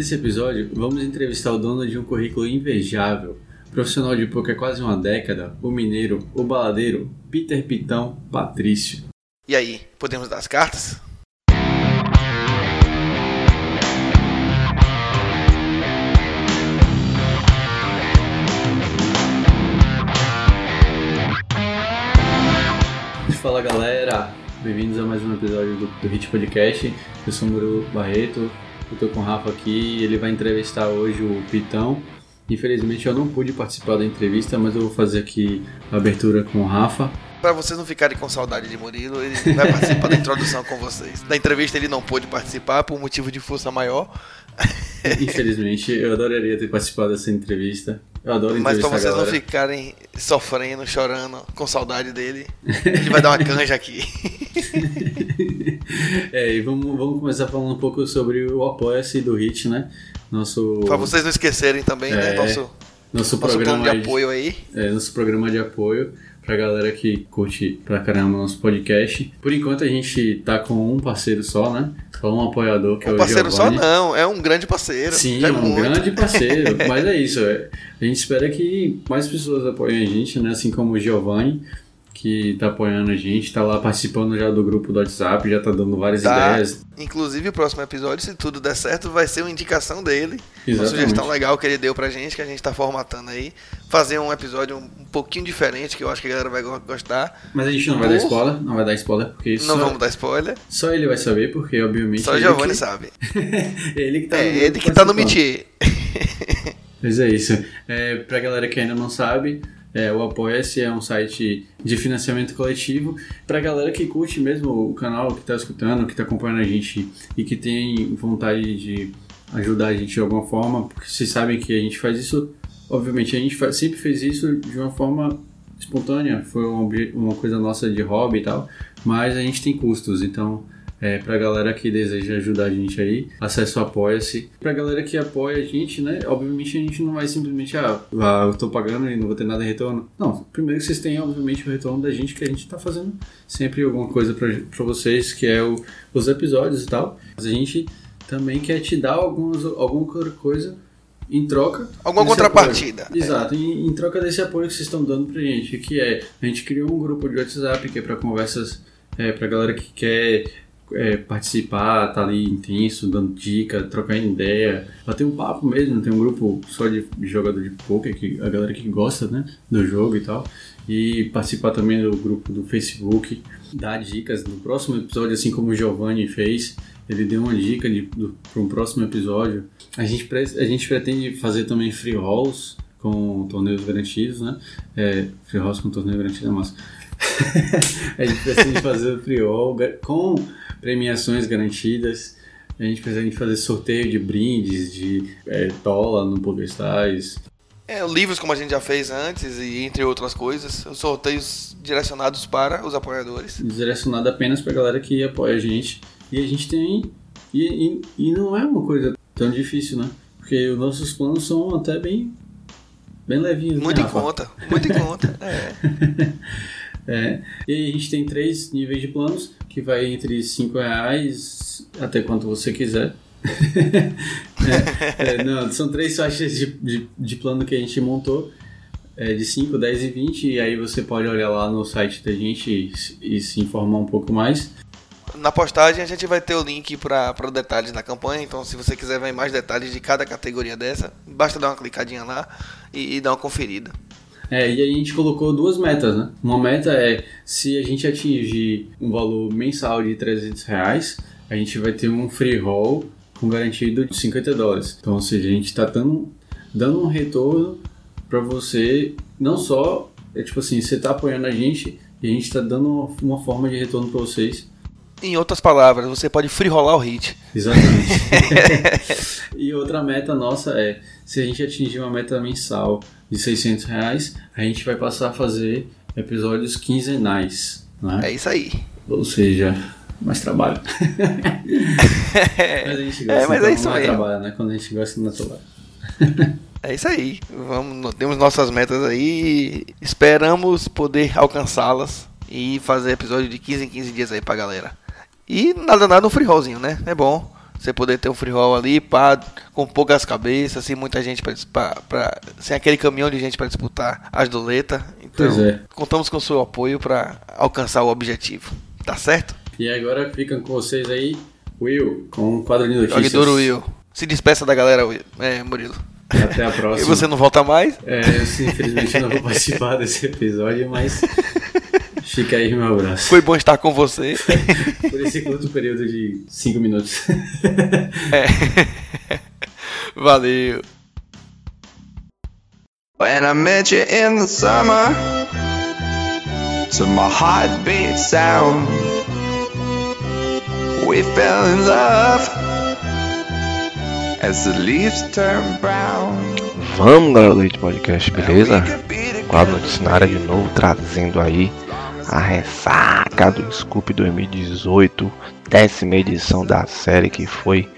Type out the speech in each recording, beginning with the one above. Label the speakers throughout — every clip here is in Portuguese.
Speaker 1: nesse episódio, vamos entrevistar o dono de um currículo invejável, profissional de poker há quase uma década, o mineiro, o baladeiro, Peter Pitão Patrício.
Speaker 2: E aí, podemos dar as cartas?
Speaker 1: Fala galera, bem-vindos a mais um episódio do, do Hit Podcast. Eu sou o Muro Barreto, eu tô com o Rafa aqui ele vai entrevistar hoje o Pitão. Infelizmente eu não pude participar da entrevista, mas eu vou fazer aqui a abertura com o Rafa.
Speaker 2: Para vocês não ficarem com saudade de Murilo, ele vai participar da introdução com vocês. Da entrevista ele não pôde participar por motivo de força maior.
Speaker 1: Infelizmente, eu adoraria ter participado dessa entrevista. Eu adoro
Speaker 2: Mas pra vocês não ficarem sofrendo, chorando, com saudade dele, ele vai dar uma canja aqui.
Speaker 1: é, e vamos, vamos começar falando um pouco sobre o Apoia-se do Hit, né? Nosso,
Speaker 2: Pra vocês não esquecerem também, né?
Speaker 1: É,
Speaker 2: Nosso,
Speaker 1: nosso
Speaker 2: nosso
Speaker 1: programa
Speaker 2: de apoio aí.
Speaker 1: É, nosso programa de apoio pra galera que curte pra caramba o nosso podcast. Por enquanto a gente tá com um parceiro só, né? Só um apoiador que é
Speaker 2: Um
Speaker 1: o
Speaker 2: parceiro só não, é um grande parceiro.
Speaker 1: Sim,
Speaker 2: Já
Speaker 1: é um
Speaker 2: muito.
Speaker 1: grande parceiro. Mas é isso, é. a gente espera que mais pessoas apoiem a gente, né? Assim como o Giovanni, que tá apoiando a gente, tá lá participando já do grupo do WhatsApp, já tá dando várias
Speaker 2: Tá.
Speaker 1: ideias.
Speaker 2: Inclusive, o próximo episódio, se tudo der certo, vai ser uma indicação dele. Uma
Speaker 1: Exatamente.
Speaker 2: sugestão legal que ele deu pra gente, que a gente tá formatando aí. Fazer um episódio um pouquinho diferente, que eu acho que a galera vai go- gostar.
Speaker 1: Mas a gente não vai dar
Speaker 2: Por-
Speaker 1: spoiler, não vai dar spoiler, porque
Speaker 2: Não
Speaker 1: só,
Speaker 2: vamos dar spoiler.
Speaker 1: só ele vai saber, porque obviamente.
Speaker 2: Só o Giovanni
Speaker 1: que-
Speaker 2: sabe.
Speaker 1: ele que tá
Speaker 2: É,
Speaker 1: no
Speaker 2: ele que tá no métier.
Speaker 1: Mas é isso. É, pra galera que ainda não sabe, é, o Apoia-se é um site de financiamento coletivo. Pra galera que curte mesmo o canal, que tá escutando, que tá acompanhando a gente e que tem vontade de ajudar a gente de alguma forma, porque vocês sabem que a gente faz isso, obviamente, a gente fa- sempre fez isso de uma forma espontânea, foi uma, uma coisa nossa de hobby e tal, mas a gente tem custos, então é, pra galera que deseja ajudar a gente aí, acesse o Apoia-se. Pra galera que apoia a gente, né? Obviamente a gente não vai simplesmente, ah, eu tô pagando e não vou ter nada em retorno. Não, primeiro que vocês têm, obviamente, o retorno da gente, que a gente tá fazendo sempre alguma coisa pra, pra vocês, que é o- os episódios e tal. Mas a gente também quer te dar algumas, alguma coisa em troca.
Speaker 2: Alguma contrapartida.
Speaker 1: apoio. Exato, em, em troca desse apoio que vocês estão dando pra gente, que é, a gente criou um grupo de WhatsApp que é pra conversas, é, pra galera que quer é, participar, tá ali intenso, dando dica, trocando ideia, bater um papo mesmo, tem um grupo só de, jogador de poker, que a galera que gosta, né, do jogo e tal, e participar também do grupo do Facebook, dar dicas no próximo episódio, assim como o Giovanni fez, ele deu uma dica para um próximo episódio. A gente, pre- a gente pretende fazer também free rolls com torneios garantidos, né? É, free rolls com torneio garantido é massa. a gente pretende fazer o free roll com premiações garantidas. A gente pretende fazer sorteio de brindes, de é, tola no PokerStars.
Speaker 2: É, livros como a gente já fez antes, e entre outras coisas. Os sorteios direcionados para os apoiadores.
Speaker 1: direcionado apenas pra galera que apoia a gente. E a gente tem. E, e, e não é uma coisa tão difícil, né? Porque os nossos planos são até bem. bem levinhos.
Speaker 2: Muito
Speaker 1: né,
Speaker 2: em
Speaker 1: Rafa?
Speaker 2: conta. Muito em conta. É.
Speaker 1: É. E a gente tem três níveis de planos, que vai entre 5 reais até quanto você quiser. É, é, não, são três faixas de, de, de plano que a gente montou. É, de 5, 10 e 20, e aí você pode olhar lá no site da gente e, se- e se informar um pouco mais.
Speaker 2: Na postagem a gente vai ter o link para detalhes da campanha, então se você quiser ver mais detalhes de cada categoria dessa, basta dar uma clicadinha lá e, e dar uma conferida.
Speaker 1: É, e a gente colocou duas metas, né? Uma meta é, se a gente atingir um valor mensal de 300 reais, a gente vai ter um free roll com garantido de 50 dólares. Então, seja, a gente está dando, dando um retorno para você, não só, é tipo assim, você está apoiando a gente e a gente está dando uma forma de retorno para vocês.
Speaker 2: Em outras palavras, você pode free rolar o hit.
Speaker 1: Exatamente. e outra meta nossa é, se a gente atingir uma meta mensal de 600 reais, a gente vai passar a fazer episódios quinzenais, né?
Speaker 2: É isso aí.
Speaker 1: Ou seja, mais trabalho. mas a gente gosta,
Speaker 2: É, mas é
Speaker 1: então
Speaker 2: isso
Speaker 1: é
Speaker 2: mesmo.
Speaker 1: trabalho, né? Quando a gente gosta, não é trabalho.
Speaker 2: É isso aí. Vamos, temos nossas metas aí. Esperamos poder alcançá-las e fazer episódio de 15 em 15 dias aí pra galera. E nada nada free rollzinho, né? É bom.
Speaker 3: Você poder ter um free roll ali, pá, com poucas cabeças, sem muita gente para sem aquele caminhão de gente para disputar as doletas. Então, é. contamos com o seu apoio para alcançar o objetivo. Tá certo?
Speaker 1: E agora ficam com vocês aí, Will, com um quadro de notícias.
Speaker 3: Jogue Will. Se despeça da galera, é, Murilo.
Speaker 1: Até a próxima.
Speaker 3: E você não volta mais?
Speaker 1: É, eu infelizmente não vou participar desse episódio, mas fica aí meu abraço.
Speaker 3: Foi bom estar com você.
Speaker 1: Por esse curto período de 5 minutos.
Speaker 3: É. Valeu. When I met you in the summer To my heartbeat sound We fell in love as the leaves turn brown. Vamos, galera do Hit Podcast, beleza? Quadro Noticiário de novo, trazendo aí a ressaca do Scoop 2018, décima edição da série que foi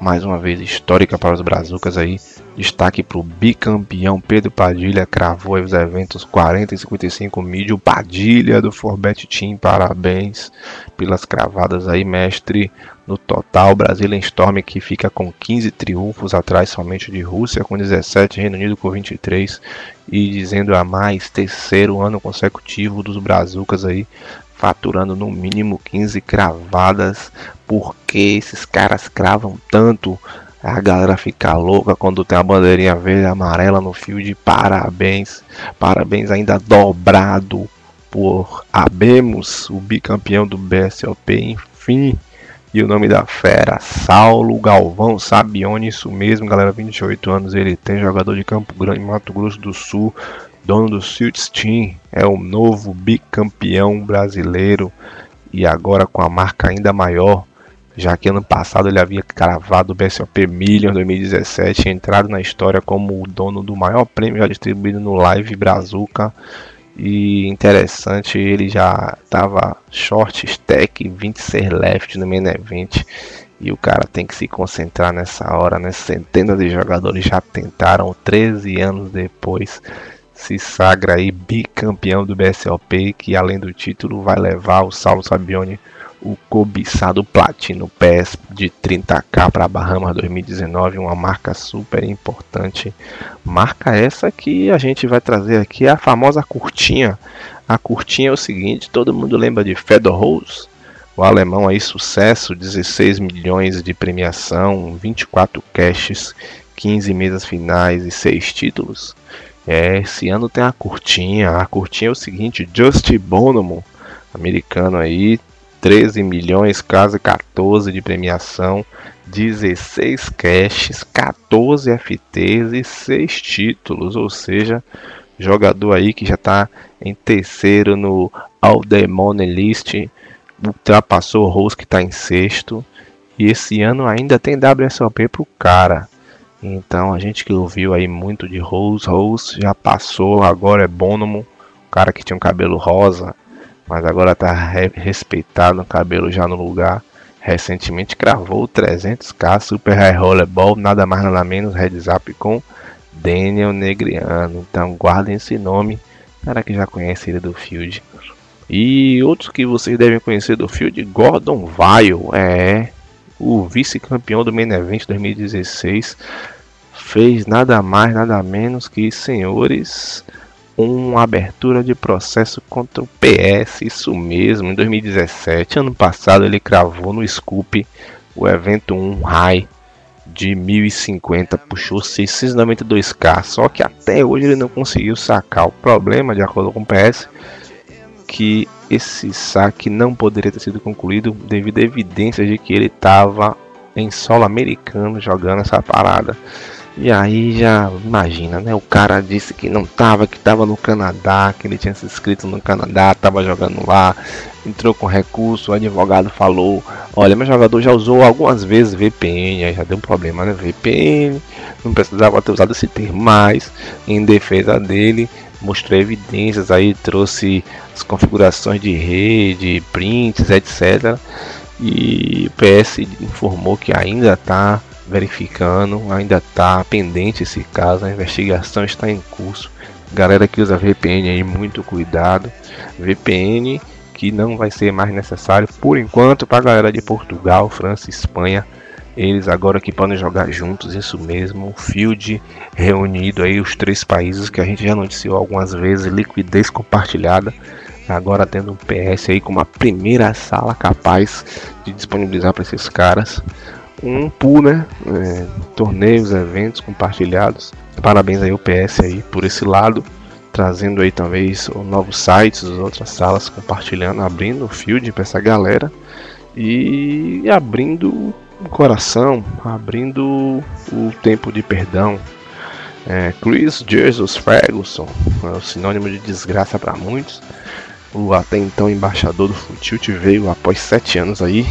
Speaker 3: mais uma vez histórica para os Brazucas aí. Destaque para o bicampeão Pedro Padilha, cravou os eventos 40 e 55 mídia. Padilha do Forbet Team, parabéns pelas cravadas aí, mestre. No total, Brasília Storm que fica com 15 triunfos, atrás somente de Rússia com 17, Reino Unido com 23 e dizendo a mais terceiro ano consecutivo dos Brazucas aí, faturando no mínimo 15 cravadas. Porque esses caras cravam tanto? A galera fica louca quando tem a bandeirinha verde e amarela no field. Parabéns, parabéns ainda dobrado por Abemos, o bicampeão do BSOP. Enfim, e o nome da fera, Saulo Galvão Sabione, isso mesmo, galera, 28 anos ele tem, jogador de Campo Grande, Mato Grosso do Sul, dono do Suits Team, é o novo bicampeão brasileiro e agora com a marca ainda maior, já que ano passado ele havia cravado o BSOP Million 2017, entrado na história como o dono do maior prêmio já distribuído no Live Brazuca e interessante, ele já tava short stack, 26 left no main event. E o cara tem que se concentrar nessa hora, né? Centenas de jogadores já tentaram, 13 anos depois, se sagra aí bicampeão do BSLP, que além do título vai levar o Saulo Sabione o cobiçado Platino PES de 30k para Bahamas 2019, uma marca super importante. Marca essa que a gente vai trazer aqui, a famosa curtinha. A curtinha é o seguinte, todo mundo lembra de Fedor Rose? O alemão aí sucesso, 16 milhões de premiação, 24 caches, 15 mesas finais e 6 títulos. É, esse ano tem a curtinha. A curtinha é o seguinte, Just Bonomo, americano aí, 13 milhões, quase 14 de premiação, 16 caches, 14 FTs e 6 títulos, ou seja, jogador aí que já está em terceiro no All Demon List, ultrapassou o Rose que está em sexto, e esse ano ainda tem WSOP pro cara. Então a gente que ouviu aí muito de Rose, Rose já passou, agora é Bonomo, o cara que tinha um cabelo rosa, mas agora tá respeitado, o cabelo já no lugar. Recentemente cravou 300k Super High Rollerball, nada mais nada menos, heads up com Daniel Negriano. Então guardem esse nome, para que já conhece ele do Field. E outros que vocês devem conhecer do Field, Gordon Vile, é o vice-campeão do Main Event 2016. Fez nada mais, nada menos que, senhores, uma abertura de processo contra o PS, isso mesmo, em 2017. Ano passado ele cravou no Scoop o evento 1 High de 1050, puxou 692k, só que até hoje ele não conseguiu sacar. O problema, de acordo com o PS, que esse saque não poderia ter sido concluído devido a evidências de que ele estava em solo americano jogando essa parada. E aí já imagina, né? O cara disse que não tava, que tava no Canadá, que ele tinha se inscrito no Canadá, tava jogando lá, entrou com recurso, o advogado falou, olha, meu jogador já usou algumas vezes VPN, aí já deu um problema, né? VPN, não precisava ter usado esse termo mais, em defesa dele, mostrou evidências aí, trouxe as configurações de rede, prints, etc. E o PS informou que ainda está verificando, ainda está pendente esse caso, a investigação está em curso. Galera que usa VPN aí, muito cuidado. VPN que não vai ser mais necessário por enquanto para a galera de Portugal, França, Espanha Eles agora que podem jogar juntos, isso mesmo. Field reunido aí, os três países que a gente já noticiou algumas vezes, liquidez compartilhada. Agora tendo um PS aí com uma primeira sala capaz de disponibilizar para esses caras um pool, né? É, torneios, eventos compartilhados. Parabéns aí ao PS aí por esse lado, trazendo aí talvez novos sites, outras salas compartilhando, abrindo o field para essa galera e abrindo o coração, abrindo o tempo de perdão. É, Chris Jesus Ferguson, é o sinônimo de desgraça para muitos. O até então embaixador do Futilt veio após sete anos aí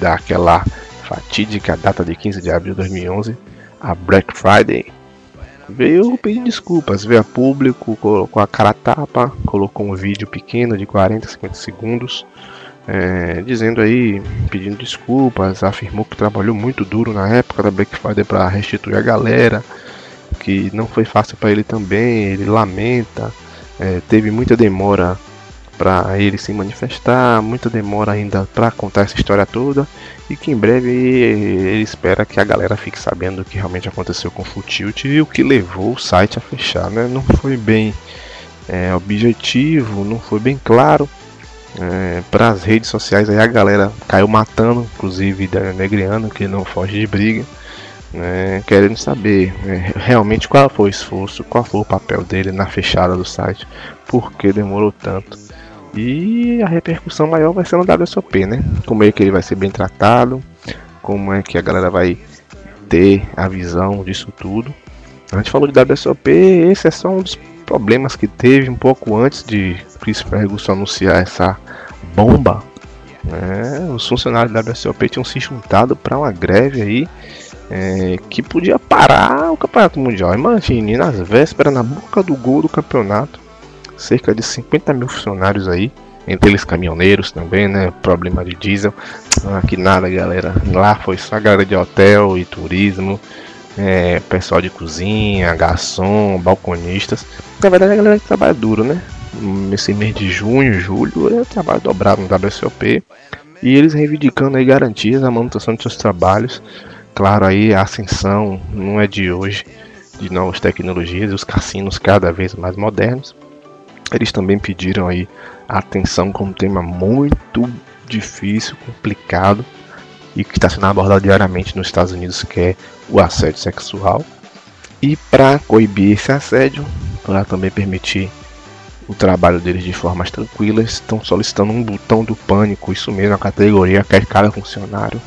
Speaker 3: daquela fatídica data de 15 de abril de 2011, a Black Friday. Veio pedir desculpas, veio a público, colocou a cara tapa, colocou um vídeo pequeno de 40, 50 segundos é, dizendo aí, pedindo desculpas, afirmou que trabalhou muito duro na época da Black Friday para restituir a galera, que não foi fácil para ele também, ele lamenta, é, teve muita demora para ele se manifestar, muita demora ainda para contar essa história toda e que em breve ele espera que a galera fique sabendo o que realmente aconteceu com o Futilt e o que levou o site a fechar, né? Não foi bem é, objetivo, não foi bem claro é, para as redes sociais aí a galera caiu matando, inclusive Daniel Negriano, que não foge de briga, né, querendo saber é, realmente qual foi o esforço, qual foi o papel dele na fechada do site, por que demorou tanto. E a repercussão maior vai ser no WSOP, né? Como é que ele vai ser bem tratado, como é que a galera vai ter a visão disso tudo. A gente falou de WSOP, esse é só um dos problemas que teve um pouco antes de Chris Ferguson anunciar essa bomba. Né? Os funcionários da WSOP tinham se juntado para uma greve aí é, que podia parar o campeonato mundial. Imagine, nas vésperas, na boca do gol do campeonato, cerca de 50 mil funcionários aí, entre eles caminhoneiros também, né? Problema de diesel. Ah, que nada, galera. Lá foi só a galera de hotel e turismo é, pessoal de cozinha, garçom, balconistas. Na verdade, a galera que trabalha duro, né? Nesse mês de junho, julho, é trabalho dobrado no WSOP. E eles reivindicando aí garantias a manutenção de seus trabalhos. Claro, aí a ascensão não é de hoje, de novas tecnologias os cassinos cada vez mais modernos. Eles também pediram aí atenção com um tema muito difícil, complicado, e que está sendo abordado diariamente nos Estados Unidos, que é o assédio sexual. E para coibir esse assédio, para também permitir o trabalho deles de forma mais tranquila, estão solicitando um botão do pânico, isso mesmo, a categoria que cada funcionário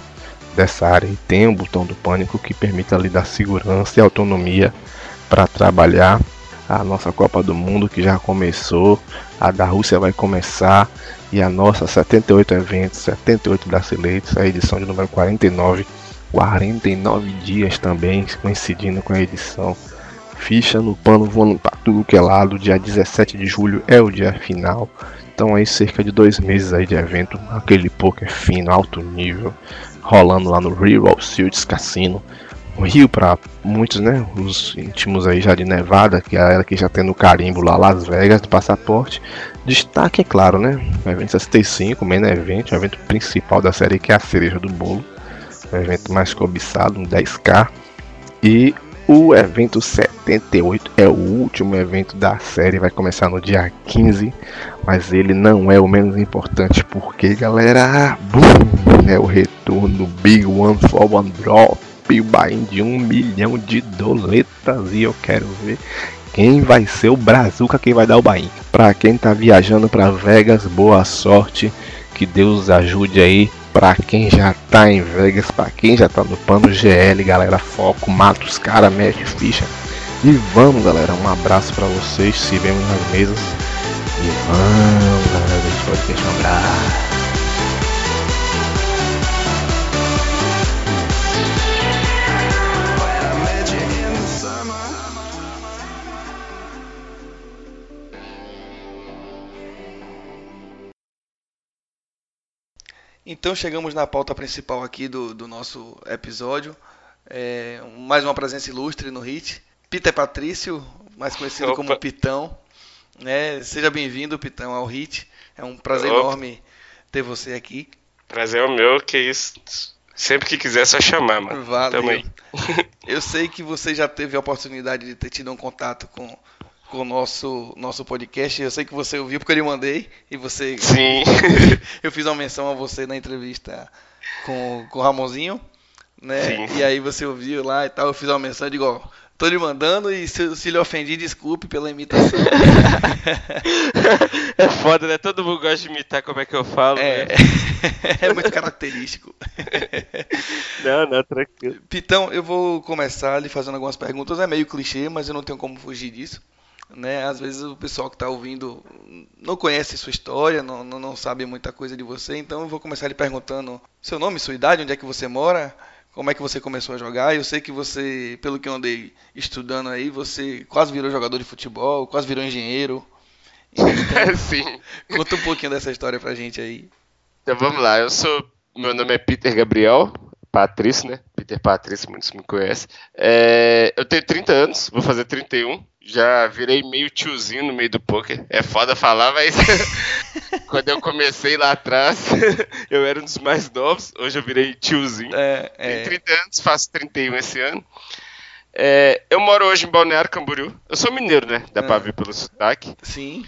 Speaker 3: dessa área e tem um botão do pânico que permite lhe dar segurança e autonomia para trabalhar a nossa Copa do Mundo que já começou, a da Rússia vai começar e a nossa 78 eventos, 78 brasileiros, a edição de número 49, 49 dias também coincidindo com a edição. Ficha no pano voando para tudo que é lado, dia 17 de julho é o dia final. Então aí cerca de dois meses aí de evento, aquele poker fino, alto nível, rolando lá no Real Shields Cassino o Rio para muitos, né? Os íntimos aí já de Nevada, que é ela que já tem no carimbo lá Las Vegas de passaporte. Destaque, é claro, né? O evento 65, o main event, o evento principal da série que é a cereja do bolo. O evento mais cobiçado, um 10k. E o evento 78 é o último evento da série, vai começar no dia 15, mas ele não é o menos importante porque, galera, boom, é o retorno do Big One for One Drop o Bahia de um milhão de doletas e eu quero ver quem vai ser o Brazuca quem vai dar o Bahia. Para quem tá viajando para Vegas, boa sorte, que Deus ajude aí. Para quem já tá em Vegas, para quem já tá no pano GL, galera, foco, mata os caras, mexe ficha. E vamos, galera, um abraço para vocês, se vemos nas mesas. E vamos, galera, eu podcast um abraço.
Speaker 2: Então chegamos na pauta principal aqui do, do nosso episódio. É, mais uma presença ilustre no HIT. Peter Patrício, mais conhecido Opa. como Pitão. É, seja bem-vindo, Pitão, ao HIT. É um prazer Opa. enorme ter você aqui.
Speaker 4: Prazer é o meu, que isso. Sempre que quiser, é só chamar, mano.
Speaker 2: Valeu. Tamo aí. Eu sei que você já teve a oportunidade de ter tido um contato com, com o nosso, nosso podcast. Eu sei que você ouviu porque eu lhe mandei. E você.
Speaker 4: Sim.
Speaker 2: eu fiz uma menção a você na entrevista com, com o Ramonzinho. Né? Sim. E aí você ouviu lá e tal. Eu fiz uma menção de igual. Tô lhe mandando e se, se lhe ofendi, desculpe pela imitação.
Speaker 4: é foda, né? Todo mundo gosta de imitar como é que eu falo.
Speaker 2: É,
Speaker 4: né?
Speaker 2: é muito característico.
Speaker 4: não, não, tranquilo.
Speaker 2: Pitão, eu vou começar lhe fazendo algumas perguntas. É meio clichê, mas eu não tenho como fugir disso. Né? Às vezes o pessoal que está ouvindo não conhece sua história, não, não, não sabe muita coisa de você, então eu vou começar lhe perguntando seu nome, sua idade, onde é que você mora, como é que você começou a jogar. Eu sei que você, pelo que eu andei estudando aí, você quase virou jogador de futebol, quase virou engenheiro.
Speaker 4: Então, Sim.
Speaker 2: Conta um pouquinho dessa história pra gente aí.
Speaker 4: Então vamos lá, eu sou. Meu nome é Peter Gabriel, Patrício, né? Peter Patrício, muitos me conhecem. É, eu tenho 30 anos, vou fazer 31 já virei meio tiozinho no meio do poker. É foda falar, mas quando eu comecei lá atrás, eu era um dos mais novos. Hoje eu virei tiozinho.
Speaker 2: É, é.
Speaker 4: Tenho 30 anos, faço 31 esse ano. É, eu moro hoje em Balneário Camboriú. Eu sou mineiro, né? Dá é. pra ver pelo sotaque.
Speaker 2: Sim.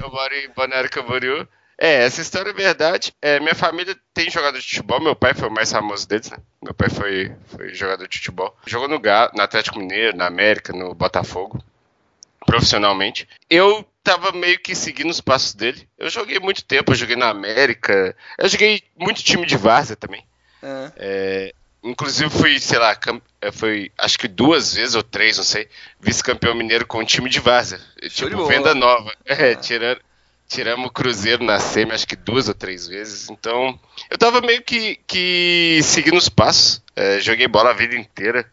Speaker 4: eu moro em Balneário Camboriú. É, essa história é verdade. É, minha família tem jogador de futebol. Meu pai foi o mais famoso deles, né? Meu pai foi, foi jogador de futebol. Jogou no, Galo, no Atlético Mineiro, na América, no Botafogo, profissionalmente. Eu tava meio que seguindo os passos dele. Eu joguei muito tempo, eu joguei na América. Eu joguei muito time de várzea também. É. É, inclusive fui, sei lá, é, foi acho que duas vezes ou três, não sei, vice-campeão mineiro com um time de várzea. Tipo, venda nova. É, tirando, Tiramos o Cruzeiro na semi, acho que duas ou três vezes. Então, eu tava meio que, que seguindo os passos. É, joguei bola a vida inteira.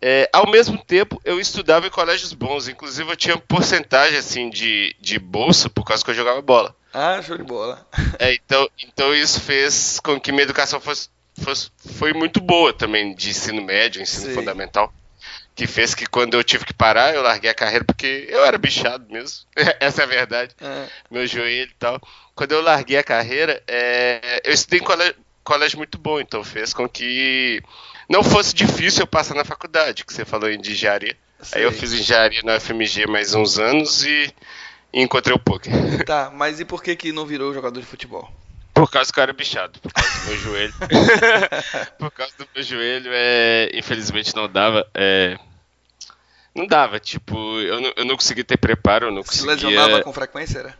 Speaker 4: É, ao mesmo tempo, eu estudava em colégios bons. Inclusive, eu tinha porcentagem assim de, de bolsa por causa que eu jogava bola.
Speaker 2: Ah, show de bola.
Speaker 4: É, então, então isso fez com que minha educação fosse, fosse, foi muito boa também, de ensino médio, ensino Sim. fundamental que fez que quando eu tive que parar, eu larguei a carreira porque eu era bichado mesmo. Essa é a verdade. É. Meu joelho e tal. Quando eu larguei a carreira, é, eu estudei em colégio, colégio muito bom, então fez com que não fosse difícil eu passar na faculdade, que você falou em engenharia. Aí eu fiz engenharia na FMG mais uns anos e, e encontrei o poker.
Speaker 2: Tá, mas e por que que não virou jogador de futebol?
Speaker 4: Por causa que eu era bichado, por causa do meu joelho. por causa do meu joelho, é, infelizmente não dava. É, não dava, tipo, eu não, eu não conseguia ter preparo, eu não Se conseguia...
Speaker 2: lesionava com frequência, era?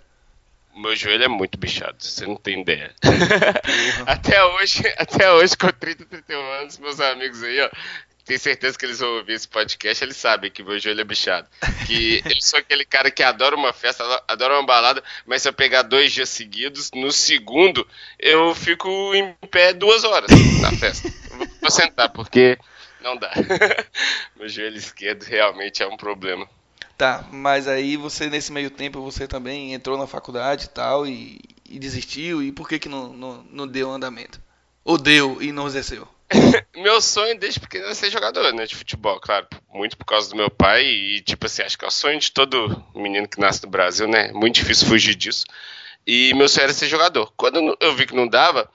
Speaker 4: Meu joelho é muito bichado, você não tem ideia. até hoje, até hoje, com 30, 31 anos, meus amigos aí, ó, tenho certeza que eles vão ouvir esse podcast, eles sabem que meu joelho é bichado. Que eu sou aquele cara que adora uma festa, adora uma balada, mas se eu pegar dois dias seguidos, no segundo eu fico em pé duas horas na festa. Vou sentar, porque não dá. Meu joelho esquerdo realmente é um problema.
Speaker 2: Tá, mas aí você nesse meio tempo você também entrou na faculdade e tal e, e desistiu e por que que não, não, não deu andamento? Ou deu e não exerceu?
Speaker 4: meu sonho desde pequeno é ser jogador né, de futebol, claro, muito por causa do meu pai e tipo assim, acho que é o sonho de todo menino que nasce no Brasil, né? Muito difícil fugir disso. E meu sonho era ser jogador. Quando eu vi que não dava,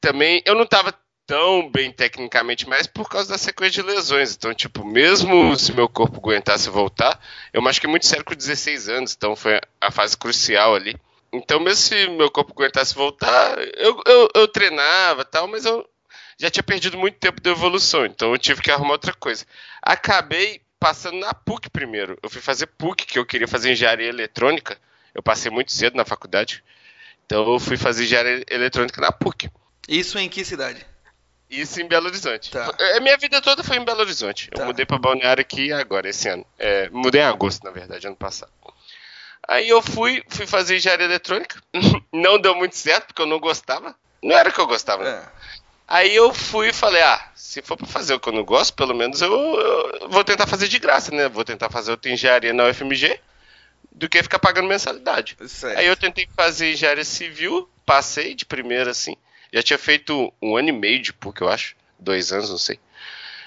Speaker 4: também eu não tava tão bem tecnicamente, mas por causa da sequência de lesões. Então, tipo, mesmo se meu corpo aguentasse voltar, eu machuquei muito sério com 16 anos, então foi a fase crucial ali. Então, mesmo se meu corpo aguentasse voltar, eu, eu, eu treinava tal, mas eu já tinha perdido muito tempo de evolução, então eu tive que arrumar outra coisa. Acabei passando na PUC primeiro. Eu fui fazer PUC, que eu queria fazer engenharia eletrônica. Eu passei muito cedo na faculdade. Então eu fui fazer engenharia eletrônica na PUC.
Speaker 2: Isso em que cidade?
Speaker 4: Isso em Belo Horizonte. Tá. A é, minha vida toda foi em Belo Horizonte. Tá. Eu mudei para Balneário aqui agora, esse ano. É, mudei em agosto, na verdade, ano passado. Aí eu fui, fui fazer engenharia eletrônica. não deu muito certo, porque eu não gostava. Não era o que eu gostava. É. Aí eu fui e falei, ah, se for para fazer o que eu não gosto, pelo menos eu, eu, vou tentar fazer de graça, né? Vou tentar fazer outra engenharia na UFMG do que ficar pagando mensalidade. Certo. Aí eu tentei fazer engenharia civil, passei de primeira assim. Já tinha feito um ano e meio de PUC, eu acho. Dois anos, não sei.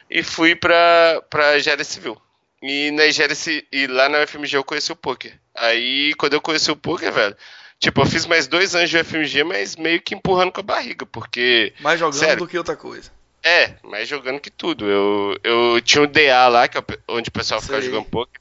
Speaker 4: E fui pra, pra engenharia civil. E, na engenharia, e lá na UFMG eu conheci o poker. Aí, quando eu conheci o poker, velho, Tipo, eu fiz mais dois anos de FMG, mas meio que empurrando com a barriga, porque.
Speaker 2: Mais jogando sério, do que outra coisa.
Speaker 4: É, mais jogando que tudo. Eu, eu tinha um DA lá, que é onde o pessoal ficava jogando poker.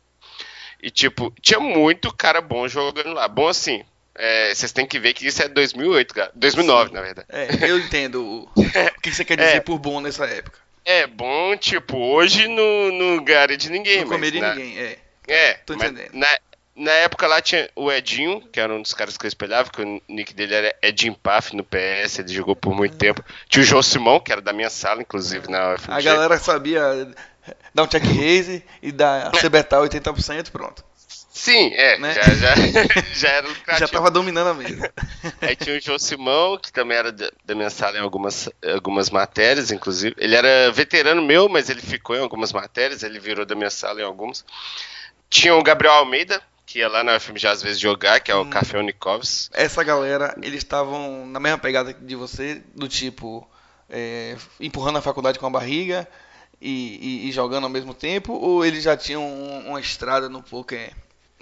Speaker 4: E, tipo, tinha muito cara bom jogando lá. Bom assim, é, vocês têm que ver que isso é 2008, cara. 2009, Sim. na verdade.
Speaker 2: É, eu entendo o, que você quer dizer é, por bom nessa época.
Speaker 4: É, bom, tipo, hoje no, no Gary de ninguém.
Speaker 2: Não comeria na, ninguém, é.
Speaker 4: É, tô entendendo. Na, na época lá tinha o Edinho, que era um dos caras que eu espelhava, que o nick dele era Edinho Paf no PS, ele jogou por muito tempo. Tinha o João Simão, que era da minha sala, inclusive, na
Speaker 2: UFMG. A galera sabia dar um check raise e dar CBTAL 80%, pronto.
Speaker 4: Sim, é, né? já, já, já era lucrativo.
Speaker 2: Já tava dominando a mesa.
Speaker 4: Aí tinha o João Simão, que também era da minha sala em algumas, algumas matérias, inclusive. Ele era veterano meu, mas ele ficou em algumas matérias, ele virou da minha sala em algumas. Tinha o Gabriel Almeida, que ia lá na UFMG às vezes jogar, que é o hum. Café Unikovs.
Speaker 2: Essa galera, eles estavam na mesma pegada de você, do tipo, é, empurrando a faculdade com a barriga e, e, e, jogando ao mesmo tempo, ou eles já tinham uma estrada no poker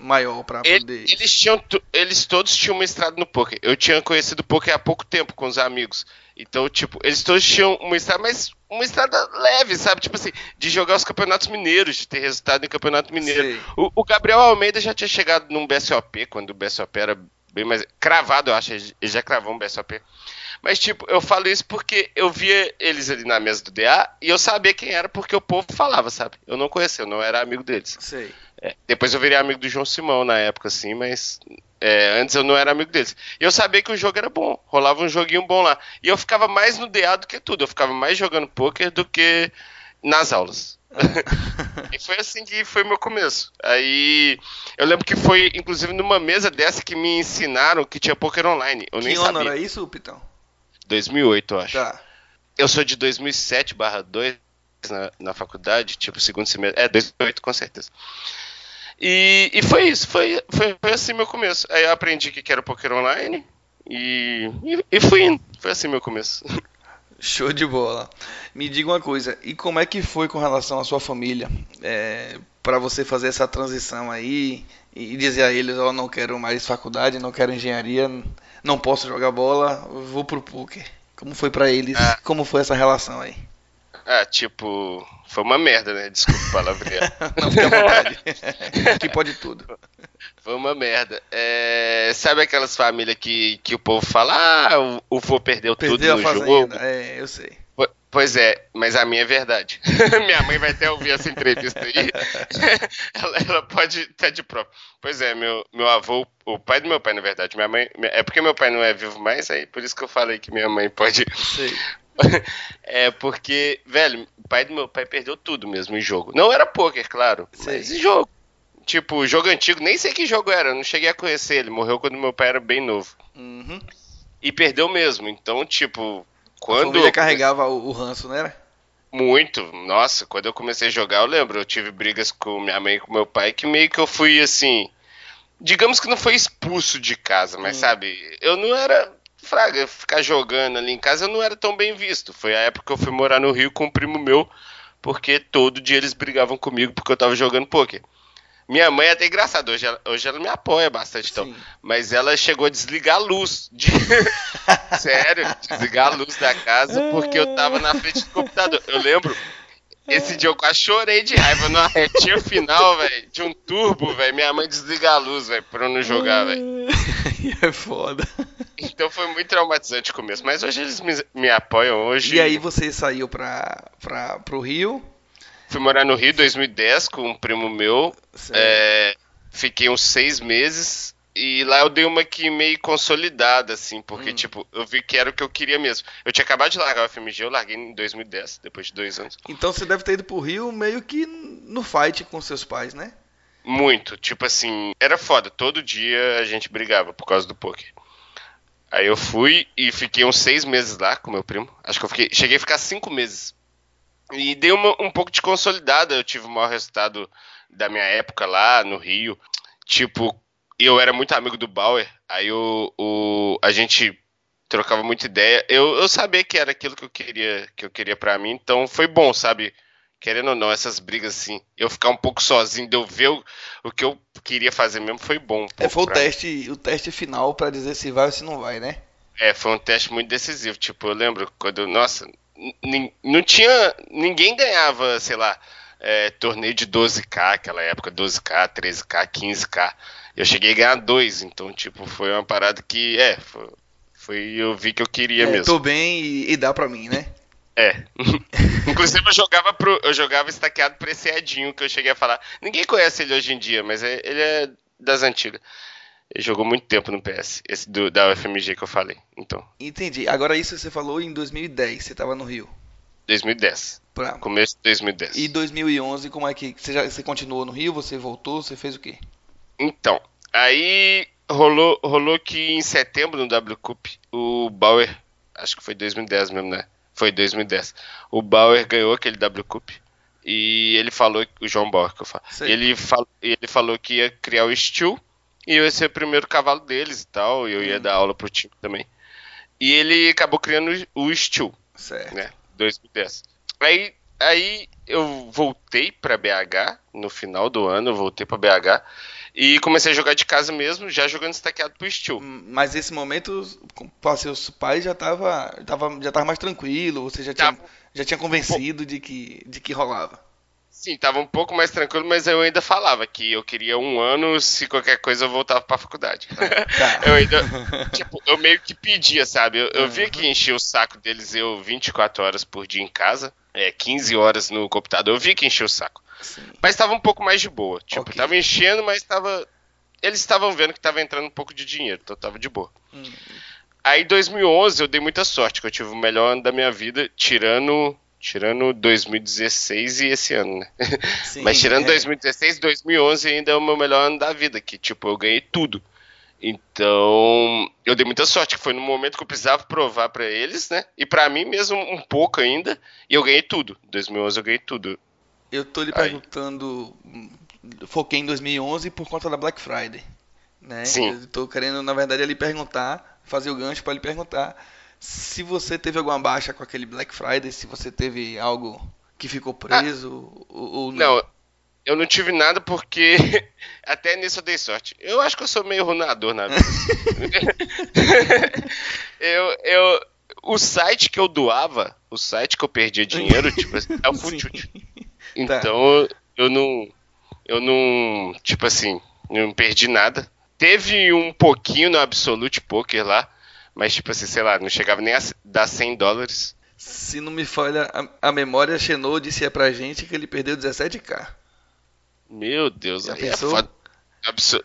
Speaker 2: maior para poder.
Speaker 4: Eles tinham, eles todos tinham uma estrada no poker. Eu tinha conhecido o poker há pouco tempo com os amigos. Então, tipo, eles todos tinham uma estrada, mas uma estrada leve, sabe? Tipo assim, de jogar os campeonatos mineiros, de ter resultado em campeonato mineiro. O, o, Gabriel Almeida já tinha chegado num BSOP, quando o BSOP era bem mais. cravado, eu acho. Ele já cravou um BSOP. Mas, tipo, eu falo isso porque eu via eles ali na mesa do DA e eu sabia quem era porque o povo falava, sabe? Eu não conhecia, eu não era amigo deles.
Speaker 2: Sei.
Speaker 4: É, depois eu virei amigo do João Simão na época, assim, mas é, antes eu não era amigo deles. E eu sabia que o jogo era bom, rolava um joguinho bom lá. E eu ficava mais no DA do que tudo, eu ficava mais jogando poker do que nas aulas. e foi assim que foi meu começo. Aí eu lembro que foi, inclusive, numa mesa dessa que me ensinaram que tinha poker online. Eu que nem ano sabia.
Speaker 2: era isso, Pitão?
Speaker 4: 2008, eu acho.
Speaker 2: Tá.
Speaker 4: Eu sou de 2007 2 na, na faculdade, tipo, segundo semestre. É, 2008, com certeza. E, e foi isso, foi, foi, foi, assim meu começo. Aí eu aprendi que era poker online e, e, e fui indo. Foi assim meu começo.
Speaker 2: Show de bola. Me diga uma coisa, e como é que foi com relação à sua família? É, para você fazer essa transição aí e dizer a eles, ó, oh, não quero mais faculdade, não quero engenharia, não posso jogar bola, vou pro poker. Como foi para eles? Ah. Como foi essa relação aí?
Speaker 4: Ah, tipo, foi uma merda, né? Desculpa o palavreado.
Speaker 2: Não, fica à vontade. que pode tudo.
Speaker 4: Foi uma merda. É, sabe aquelas famílias que, que o povo fala, ah, o, o vô perdeu, perdeu tudo no fazenda. jogo?
Speaker 2: É, eu sei.
Speaker 4: Pois é, mas a minha é verdade. minha mãe vai até ouvir essa entrevista aí. ela, ela, pode estar de prova. Pois é, meu, meu avô, o pai do meu pai, na verdade, minha mãe. É porque meu pai não é vivo mais, aí por isso que eu falei que minha mãe pode.
Speaker 2: Sei.
Speaker 4: é porque, velho, o pai do meu pai perdeu tudo mesmo em jogo. Não era poker, claro, mas em jogo. Tipo, jogo antigo, nem sei que jogo era, não cheguei a conhecer. Ele morreu quando meu pai era bem novo.
Speaker 2: Uhum.
Speaker 4: E perdeu mesmo. Então, tipo, quando.
Speaker 2: Ele carregava o, o ranço, não era?
Speaker 4: Muito. Nossa, quando eu comecei a jogar, eu lembro, eu tive brigas com minha mãe e com meu pai, que meio que eu fui assim. Digamos que não foi expulso de casa, mas hum. sabe, eu não era. Fraga, ficar jogando ali em casa eu não era tão bem visto. Foi a época que eu fui morar no Rio com um primo meu, porque todo dia eles brigavam comigo porque eu tava jogando poker. Minha mãe é até engraçada, hoje ela, hoje ela me apoia bastante, então. Mas ela chegou a desligar a luz. De... Sério, desligar a luz da casa porque eu tava na frente do computador. Eu lembro, esse dia eu quase chorei de raiva na retinha final, velho. De um turbo, velho. Minha mãe desligar a luz, velho, pra eu não jogar, velho.
Speaker 2: é foda.
Speaker 4: Então foi muito traumatizante o começo. Mas hoje eles me, me apoiam hoje.
Speaker 2: E aí você saiu pra, pra, pro Rio?
Speaker 4: Fui morar no Rio em 2010 com um primo meu. É, fiquei uns seis meses. E lá eu dei uma que meio consolidada, assim, porque, hum. tipo, eu vi que era o que eu queria mesmo. Eu tinha acabado de largar o FMG, eu larguei em 2010, depois de dois anos.
Speaker 2: Então você deve ter ido pro Rio meio que no fight com seus pais, né?
Speaker 4: Muito, tipo assim, era foda. Todo dia a gente brigava por causa do poker. Aí eu fui e fiquei uns seis meses lá com meu primo. Acho que eu fiquei. Cheguei a ficar cinco meses. E dei uma, um pouco de consolidada. Eu tive o maior resultado da minha época lá no Rio. Tipo, eu era muito amigo do Bauer. Aí o, o, a gente trocava muita ideia. Eu, eu sabia que era aquilo que eu queria que eu queria para mim. Então foi bom, sabe? Querendo ou não, essas brigas assim, eu ficar um pouco sozinho, de eu ver o, o que eu queria fazer mesmo, foi bom. Um
Speaker 2: é, foi o teste, o teste final para dizer se vai ou se não vai, né?
Speaker 4: É, foi um teste muito decisivo. Tipo, eu lembro quando, nossa, não tinha. Ninguém ganhava, sei lá, é, torneio de 12k, aquela época, 12k, 13k, 15k. Eu cheguei a ganhar dois, então, tipo, foi uma parada que, é, foi, foi eu vi que eu queria é, mesmo.
Speaker 2: Tô bem e, e dá pra mim, né?
Speaker 4: É. Inclusive eu jogava pro, eu jogava estaqueado pra esse Edinho que eu cheguei a falar. Ninguém conhece ele hoje em dia, mas é, ele é das antigas. Ele jogou muito tempo no PS, esse do, da UFMG que eu falei. Então.
Speaker 2: Entendi. Agora isso você falou em 2010, você tava no Rio.
Speaker 4: 2010. Pra... Começo de 2010.
Speaker 2: E 2011, como é que você já você continuou no Rio? Você voltou? Você fez o quê?
Speaker 4: Então, aí rolou rolou que em setembro no W Cup o Bauer, acho que foi 2010 mesmo, né? Foi 2010. O Bauer ganhou aquele W Cup. E ele falou, o João Bauer que eu falo, ele, fal, ele falou que ia criar o Steel e eu ia ser o primeiro cavalo deles e tal, e eu ia hum. dar aula pro time também. E ele acabou criando o Steel,
Speaker 2: certo.
Speaker 4: né, 2010. Aí, aí eu voltei para BH, no final do ano eu voltei para BH, e comecei a jogar de casa mesmo, já jogando estaqueado pro Steel.
Speaker 2: Mas nesse momento, com seus pais já tava, tava, já tava mais tranquilo, você já tinha, já tinha convencido de que, de que rolava.
Speaker 4: Sim, tava um pouco mais tranquilo, mas eu ainda falava que eu queria um ano, se qualquer coisa eu voltava pra faculdade. Tá. eu ainda, tipo, eu meio que pedia, sabe? Eu, eu uhum. via que enchia o saco deles eu 24 horas por dia em casa, é, 15 horas no computador, eu via que enchia o saco. Sim. Mas estava um pouco mais de boa. Tipo, okay. tava enchendo, mas estava. Eles estavam vendo que estava entrando um pouco de dinheiro, então tava de boa. Hum. Aí, em 2011, eu dei muita sorte, que eu tive o melhor ano da minha vida, tirando. Tirando 2016 e esse ano, né? Sim, mas tirando é. 2016 e 2011 ainda é o meu melhor ano da vida, que tipo, eu ganhei tudo. Então, eu dei muita sorte, que foi no momento que eu precisava provar para eles, né? E para mim mesmo um pouco ainda, e eu ganhei tudo. Em 2011 eu ganhei tudo.
Speaker 2: Eu tô lhe perguntando, foquei em 2011 por conta da Black Friday, né? Sim. Eu tô querendo, na verdade, lhe perguntar, fazer o gancho para lhe perguntar se você teve alguma baixa com aquele Black Friday, se você teve algo que ficou preso ah, ou, ou
Speaker 4: não. não. eu não tive nada porque até nisso eu dei sorte. Eu acho que eu sou meio runador na vida. eu, eu, o site que eu doava, o site que eu perdia dinheiro, tipo, é o Futute. Tá. Então tá. eu não. Eu não. Tipo assim, não perdi nada. Teve um pouquinho no Absolute Poker lá, mas tipo assim, sei lá, não chegava nem a dar 100 dólares.
Speaker 2: Se não me falha a, a memória, Xenou disse é pra gente que ele perdeu 17k.
Speaker 4: Meu Deus, Já aí é pensou? é foda.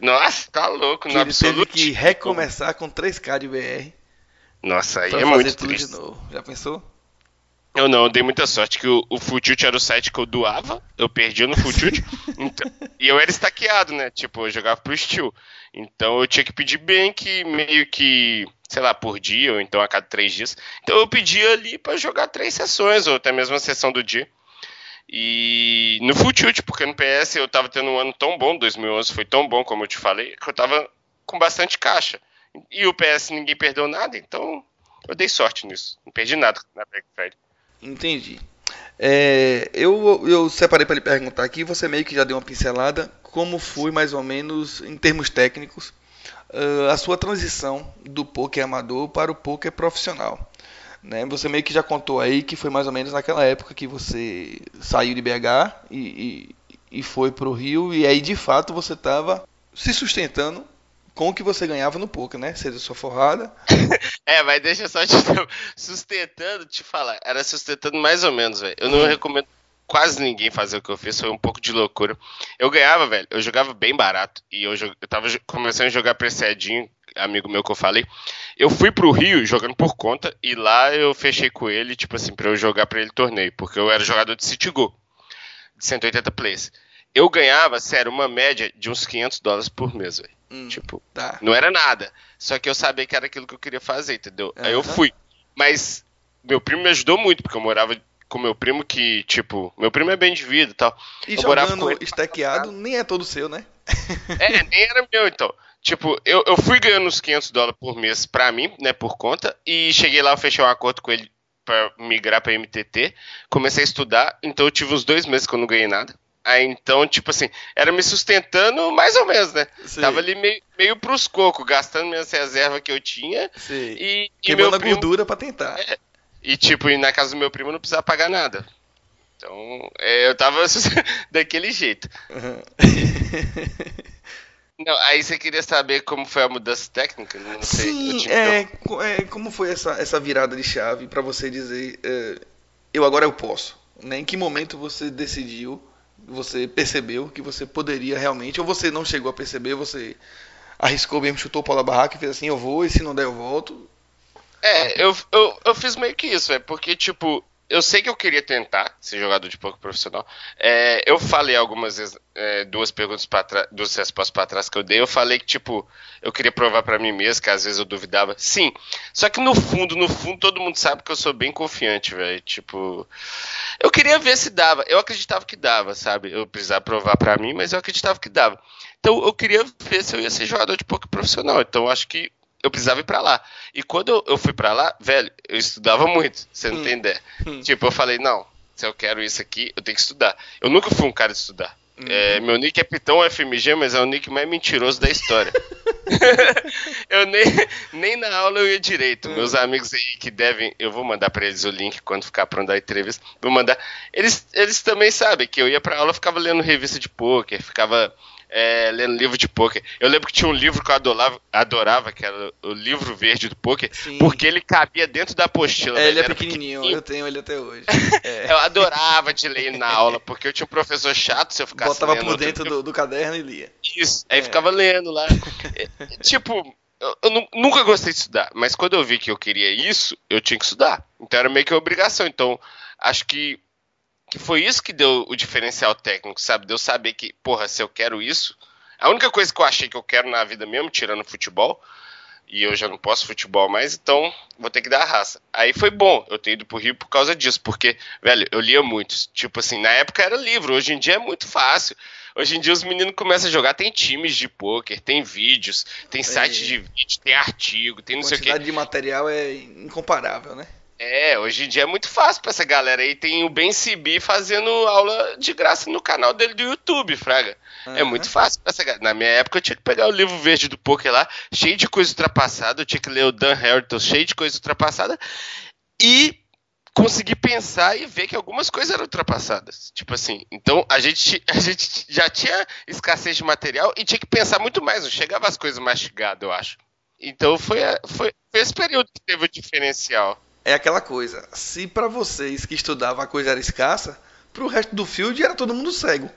Speaker 4: Nossa, tá louco,
Speaker 2: no ele. Teve que recomeçar com 3k de BR.
Speaker 4: Nossa, aí é muito tudo triste.
Speaker 2: de novo. Já pensou?
Speaker 4: Eu não, eu dei muita sorte que o, o Futute era o site que eu doava, eu perdia no Futute, então, e eu era estaqueado, né? Tipo, eu jogava pro Steel. Então eu tinha que pedir bem que meio que, sei lá, por dia, ou então a cada três dias. Então eu pedia ali para jogar três sessões, ou até mesmo a sessão do dia. E no Futute, porque no PS eu tava tendo um ano tão bom, 2011 foi tão bom, como eu te falei, que eu tava com bastante caixa. E o PS ninguém perdeu nada, então eu dei sorte nisso. Não perdi nada na Black Friday.
Speaker 2: Entendi. É, eu, eu separei para lhe perguntar aqui, você meio que já deu uma pincelada, como foi mais ou menos, em termos técnicos, uh, a sua transição do poker amador para o poker profissional. Né? Você meio que já contou aí que foi mais ou menos naquela época que você saiu de BH e, e, e foi para o Rio, e aí de fato você estava se sustentando com o que você ganhava no poker, né? Seja sua forrada.
Speaker 4: é, mas deixa eu só te sustentando, te falar. Era sustentando mais ou menos, velho. Eu não hum. recomendo quase ninguém fazer o que eu fiz, foi um pouco de loucura. Eu ganhava, velho, eu jogava bem barato. E eu, eu tava começando a jogar pressadinho, amigo meu que eu falei. Eu fui pro Rio jogando por conta, e lá eu fechei com ele, tipo assim, pra eu jogar pra ele torneio, porque eu era jogador de City Go, de 180 plays. Eu ganhava, sério, uma média de uns 500 dólares por mês, velho. Hum, tipo, tá. não era nada. Só que eu sabia que era aquilo que eu queria fazer, entendeu? Uhum. Aí eu fui. Mas meu primo me ajudou muito, porque eu morava com meu primo que, tipo, meu primo é bem de vida e tal.
Speaker 2: E eu jogando estaqueado nem é todo seu, né?
Speaker 4: é, nem era meu, então. Tipo, eu, eu fui ganhando uns 500 dólares por mês pra mim, né, por conta, e cheguei lá, eu fechei um acordo com ele para migrar para MTT, comecei a estudar, então eu tive uns dois meses que eu não ganhei nada. Aí então, tipo assim, era me sustentando mais ou menos, né? Sim. Tava ali meio, meio pros cocos, gastando minhas reservas que eu tinha.
Speaker 2: Sim. E, Queimando a primo, gordura pra tentar. É,
Speaker 4: e tipo, e na casa do meu primo não precisava pagar nada. Então, é, eu tava daquele jeito. Uhum. Não, aí você queria saber como foi a mudança técnica? Não sei.
Speaker 2: Sim, é, é, como foi essa, essa virada de chave para você dizer é, eu agora eu posso? Né? Em que momento você decidiu você percebeu que você poderia realmente, ou você não chegou a perceber, você arriscou mesmo, chutou o pau da barraca e fez assim, eu vou, e se não der eu volto?
Speaker 4: É, eu, eu, eu fiz meio que isso, é porque, tipo, eu sei que eu queria tentar ser jogador de poker profissional. É, eu falei algumas vezes, é, duas perguntas para trás, duas respostas para trás que eu dei. Eu falei que, tipo, eu queria provar para mim mesmo, que às vezes eu duvidava. Sim, só que no fundo, no fundo, todo mundo sabe que eu sou bem confiante, velho. Tipo, eu queria ver se dava. Eu acreditava que dava, sabe? Eu precisava provar para mim, mas eu acreditava que dava. Então, eu queria ver se eu ia ser jogador de poker profissional. Então, acho que eu precisava ir para lá. E quando eu fui para lá, velho, eu estudava muito, você não hum. tem ideia. Hum. Tipo, eu falei, não, se eu quero isso aqui, eu tenho que estudar. Eu nunca fui um cara de estudar. Uhum. É, meu nick é Pitão FMG, mas é o nick mais mentiroso da história. eu nem, nem na aula eu ia direito. Uhum. Meus amigos aí que devem, eu vou mandar para eles o link quando ficar pronto a entrevista. Vou mandar. Eles, eles também sabem que eu ia pra aula, ficava lendo revista de poker, ficava é, lendo livro de poker. Eu lembro que tinha um livro que eu adorava, adorava que era o livro verde do poker, Sim. porque ele cabia dentro da apostila.
Speaker 2: É, ele é pequenininho, pequenininho, eu tenho ele até hoje.
Speaker 4: É. eu adorava de ler na aula, porque eu tinha um professor chato, se eu ficasse
Speaker 2: Botava por dentro do, do, caderno e lia.
Speaker 4: Isso, aí é. ficava lendo lá. tipo, eu, eu, nunca gostei de estudar, mas quando eu vi que eu queria isso, eu tinha que estudar. Então era meio que obrigação. Então, acho que que foi isso que deu o diferencial técnico, sabe? Deu saber que, porra, se eu quero isso. A única coisa que eu achei que eu quero na vida mesmo, tirando futebol, e eu já não posso futebol mais, então vou ter que dar a raça. Aí foi bom eu ter ido pro Rio por causa disso, porque, velho, eu lia muito. Tipo assim, na época era livro, hoje em dia é muito fácil. Hoje em dia os meninos começam a jogar, tem times de pôquer, tem vídeos, tem site de vídeo, tem artigo, tem não sei o quê. A
Speaker 2: quantidade de material é incomparável, né?
Speaker 4: É, hoje em dia é muito fácil pra essa galera aí. Tem o Ben Cibi fazendo aula de graça no canal dele do YouTube, Fraga. Uhum. É muito fácil pra essa galera. Na minha época eu tinha que pegar o livro verde do poker lá, cheio de coisa ultrapassada. Eu tinha que ler o Dan Harrington, cheio de coisa ultrapassada. E conseguir pensar e ver que algumas coisas eram ultrapassadas. Tipo assim, então a gente, a gente já tinha escassez de material e tinha que pensar muito mais. Não chegava as coisas mastigadas, eu acho. Então foi, foi, foi esse período que teve o diferencial
Speaker 2: é aquela coisa. Se para vocês que estudavam a coisa era escassa, pro resto do field era todo mundo cego,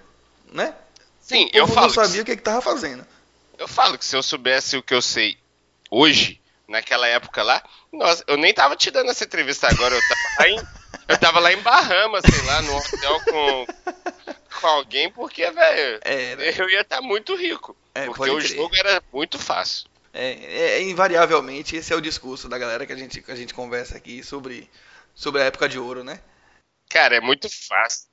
Speaker 2: né?
Speaker 4: Sim, o eu falo.
Speaker 2: não sabia o que, que tava fazendo.
Speaker 4: Eu falo que se eu soubesse o que eu sei hoje, naquela época lá, nossa, eu nem tava te dando essa entrevista agora, eu tava lá em, eu tava lá em Bahamas, sei lá, no hotel com, com alguém, porque, velho, eu ia estar tá muito rico. É, porque o crer. jogo era muito fácil.
Speaker 2: É, é, é, invariavelmente esse é o discurso da galera que a gente, que a gente conversa aqui sobre, sobre a época de ouro, né?
Speaker 4: Cara, é muito fácil.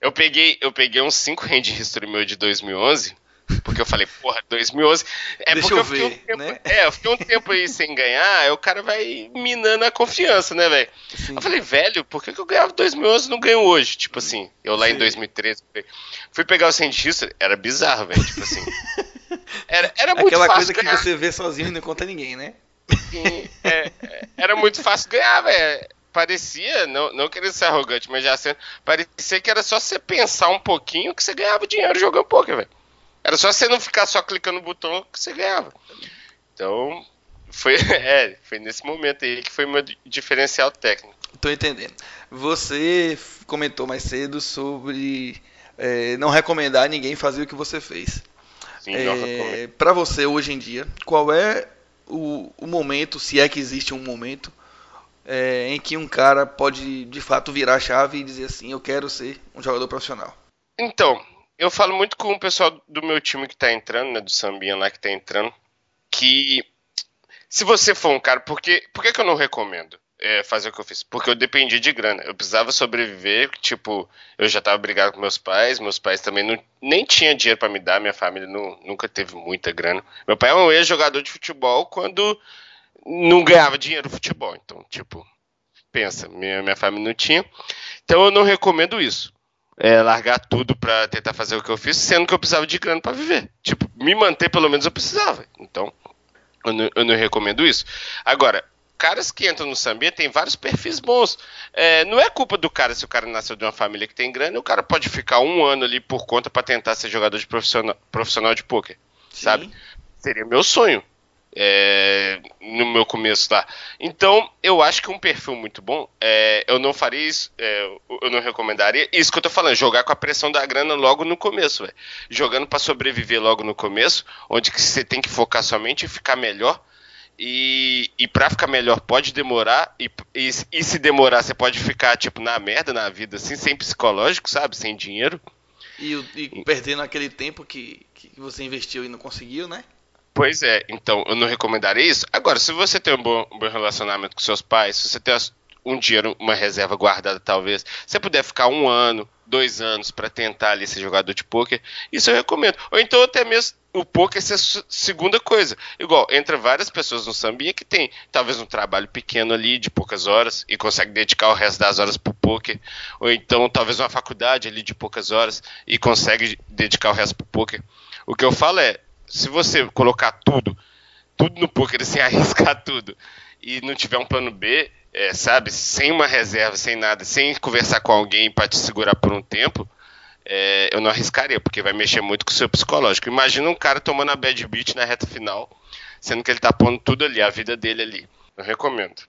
Speaker 4: Eu peguei, eu peguei uns 5 Hand History meu de 2011, porque eu falei, porra, 2011. É
Speaker 2: Deixa
Speaker 4: porque
Speaker 2: eu, ver, um tempo, né?
Speaker 4: É, eu fiquei um tempo aí sem ganhar, aí o cara vai minando a confiança, né, velho? Eu falei, velho, por que, que eu ganhava 2011 e não ganho hoje? Tipo assim, eu lá Sim. em 2013. Fui pegar o Hand History, era bizarro, velho, tipo assim. Era, era muito
Speaker 2: Aquela coisa ganhar. que você vê sozinho e não conta ninguém, né?
Speaker 4: Sim, é, é, era muito fácil ganhar, velho. Parecia, não, não querendo ser arrogante, mas já sendo, parecia que era só você pensar um pouquinho que você ganhava dinheiro jogando poker, velho. Era só você não ficar só clicando no botão que você ganhava. Então, foi, é, foi nesse momento aí que foi meu diferencial técnico.
Speaker 2: Tô entendendo. Você comentou mais cedo sobre é, não recomendar ninguém fazer o que você fez.
Speaker 4: Sim, é,
Speaker 2: para você hoje em dia, qual é o, o, momento, se é que existe um momento, é, em que um cara pode de fato virar a chave e dizer assim: eu quero ser um jogador profissional?
Speaker 4: Então, eu falo muito com o pessoal do meu time que tá entrando, né, do Sambinha lá que tá entrando, que se você for um cara, porque por que, que eu não recomendo? É, fazer o que eu fiz. Porque eu dependia de grana. Eu precisava sobreviver. Tipo, eu já tava brigado com meus pais. Meus pais também não, nem tinham dinheiro para me dar. Minha família não, nunca teve muita grana. Meu pai é um ex-jogador de futebol quando não ganhava dinheiro no futebol. Então, tipo, pensa. Minha, minha família não tinha. Então eu não recomendo isso. É, largar tudo para tentar fazer o que eu fiz, sendo que eu precisava de grana para viver. Tipo, me manter pelo menos eu precisava. Então, eu não, eu não recomendo isso. Agora, caras que entram no sambia tem vários perfis bons. É, não é culpa do cara se o cara nasceu de uma família que tem grana, o cara pode ficar um ano ali por conta para tentar ser jogador de profissional, profissional de pôquer, sabe? Seria meu sonho é, no meu começo lá. Então, eu acho que um perfil muito bom, é, eu não faria isso, é, eu não recomendaria isso que eu tô falando, jogar com a pressão da grana logo no começo, véio. jogando para sobreviver logo no começo, onde que você tem que focar somente e ficar melhor. E, e para ficar melhor pode demorar, e, e, e, se demorar você pode ficar tipo na merda na vida, assim, sem psicológico, sabe? Sem dinheiro.
Speaker 2: E, e perdendo aquele tempo que, que você investiu e não conseguiu, né?
Speaker 4: Pois é, então eu não recomendaria isso. Agora, se você tem um bom, um bom relacionamento com seus pais, se você tem um dinheiro, uma reserva guardada, talvez, você puder ficar um ano, dois anos para tentar ali ser jogador de pôquer, isso eu recomendo. Ou então até mesmo o poker ser segunda coisa. Igual, entra várias pessoas no sambinha que tem talvez um trabalho pequeno ali de poucas horas e consegue dedicar o resto das horas pro poker. Ou então talvez uma faculdade ali de poucas horas e consegue dedicar o resto pro poker. O que eu falo é, se você colocar tudo, tudo no poker, sem arriscar tudo, e não tiver um plano B, é, sabe, sem uma reserva, sem nada, sem conversar com alguém para te segurar por um tempo, é, eu não arriscaria, porque vai mexer muito com o seu psicológico. Imagina um cara tomando a bad beat na reta final, sendo que ele tá pondo tudo ali, a vida dele ali. Eu recomendo.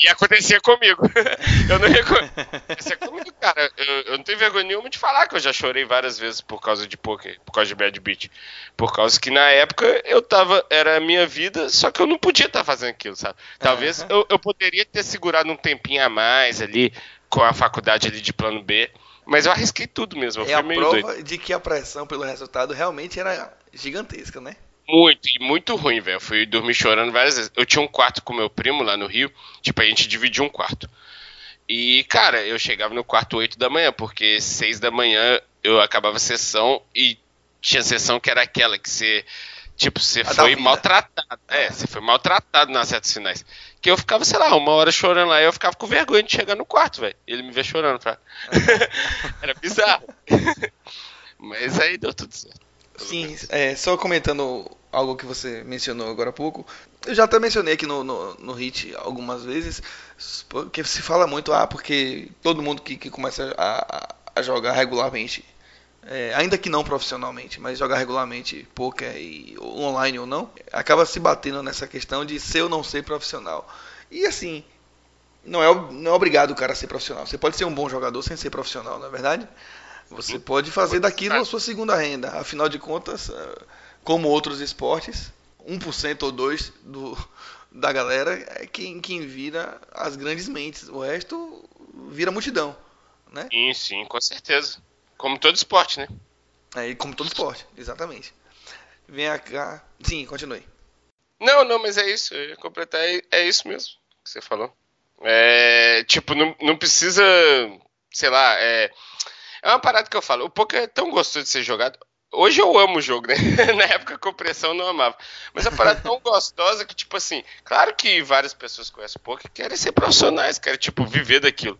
Speaker 4: E acontecia comigo. eu não comigo, cara. Eu, eu, não tenho vergonha nenhuma de falar que eu já chorei várias vezes por causa de poker, por causa de bad beat. Por causa que na época eu tava. Era a minha vida, só que eu não podia estar tá fazendo aquilo, sabe? Talvez uhum. eu, eu poderia ter segurado um tempinho a mais ali, com a faculdade ali de plano B. Mas eu arrisquei tudo mesmo.
Speaker 2: é a prova doido. de que a pressão pelo resultado realmente era gigantesca, né?
Speaker 4: Muito, e muito ruim, velho. Eu fui dormir chorando várias vezes. Eu tinha um quarto com meu primo lá no Rio, tipo, a gente dividia um quarto. E, cara, eu chegava no quarto 8 da manhã, porque 6 da manhã eu acabava a sessão e tinha sessão que era aquela que você, tipo, você foi maltratado. É, você foi maltratado nas retas finais. Que eu ficava, sei lá, uma hora chorando lá e eu ficava com vergonha de chegar no quarto, velho. Ele me vê chorando, pra... era bizarro. Mas aí deu tudo certo.
Speaker 2: Sim, é, só comentando algo que você mencionou agora há pouco. Eu já até mencionei aqui no, no, no Hit algumas vezes, porque se fala muito, ah, porque todo mundo que, que começa a, a jogar regularmente, é, ainda que não profissionalmente, mas jogar regularmente poker e online ou não, acaba se batendo nessa questão de ser ou não ser profissional. E assim, não é, não é obrigado o cara a ser profissional. Você pode ser um bom jogador sem ser profissional, não é verdade? Você pode fazer daquilo a sua segunda renda. Afinal de contas, eh, como outros esportes, 1% ou 2% do, da galera é quem, quem vira as grandes mentes. O resto vira multidão. Né?
Speaker 4: Sim, sim, com certeza. Como todo esporte, né?
Speaker 2: É, como todo esporte, exatamente. Vem cá. Sim, continue.
Speaker 4: Não, não, mas é isso. Eu ia completar, é, é isso mesmo que você falou. É, tipo, não, não precisa, sei lá, é, é uma parada que eu falo. O poker é tão gostoso de ser jogado. Hoje eu amo o jogo, né? Na época com pressão eu não amava. Mas é uma parada tão gostosa que, tipo assim, claro que várias pessoas conhecem poker querem ser profissionais, querem, tipo, viver daquilo.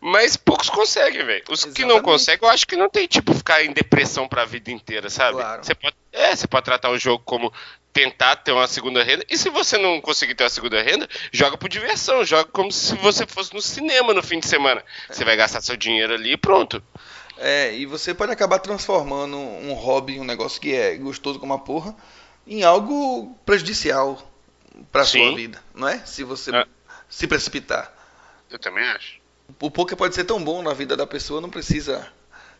Speaker 4: Mas poucos conseguem, velho. Os Exatamente. que não conseguem, eu acho que não tem, tipo, ficar em depressão pra vida inteira, sabe? Claro. Você pode, é, você pode tratar o jogo como tentar ter uma segunda renda. E se você não conseguir ter uma segunda renda, joga por diversão, joga como se você fosse no cinema no fim de semana. Você vai gastar seu dinheiro ali e pronto.
Speaker 2: É, e você pode acabar transformando um hobby, um negócio que é gostoso como uma porra, em algo prejudicial para sua vida, não é? Se você é. se precipitar.
Speaker 4: Eu também acho.
Speaker 2: O poker pode ser tão bom na vida da pessoa, não precisa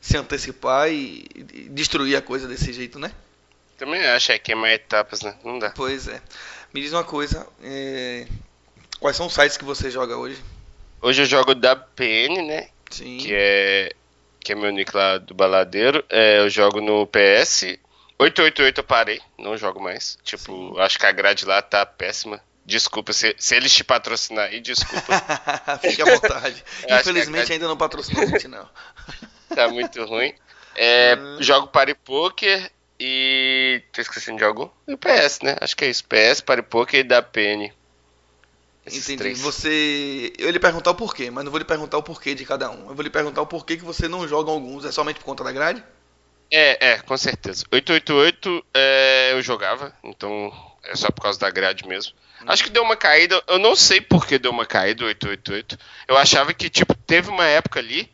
Speaker 2: se antecipar e destruir a coisa desse jeito, né?
Speaker 4: Também acho, é queimar etapas, né? Não dá.
Speaker 2: Pois é. Me diz uma coisa, é... quais são os sites que você joga hoje?
Speaker 4: Hoje eu jogo da PN, né?
Speaker 2: Sim.
Speaker 4: Que é, que é meu nick lá do baladeiro. É, eu jogo no PS. 888 eu parei, não jogo mais. Tipo, Sim. acho que a grade lá tá péssima. Desculpa, se, se eles te patrocinar aí, desculpa.
Speaker 2: Fique à vontade. Infelizmente grade... ainda não patrocinou a gente, não.
Speaker 4: tá muito ruim. É, hum. Jogo Party Poker e. Tô esquecendo de algo? E o PS, né? Acho que é isso. PS, Party Poker e da PN.
Speaker 2: Entendi. Três. Você. Eu ia lhe perguntar o porquê, mas não vou lhe perguntar o porquê de cada um. Eu vou lhe perguntar o porquê que você não joga alguns. É somente por conta da grade?
Speaker 4: É, é, com certeza. 888 é, eu jogava, então é só por causa da grade mesmo. Hum. Acho que deu uma caída, eu não sei por que deu uma caída 888. Eu achava que, tipo, teve uma época ali,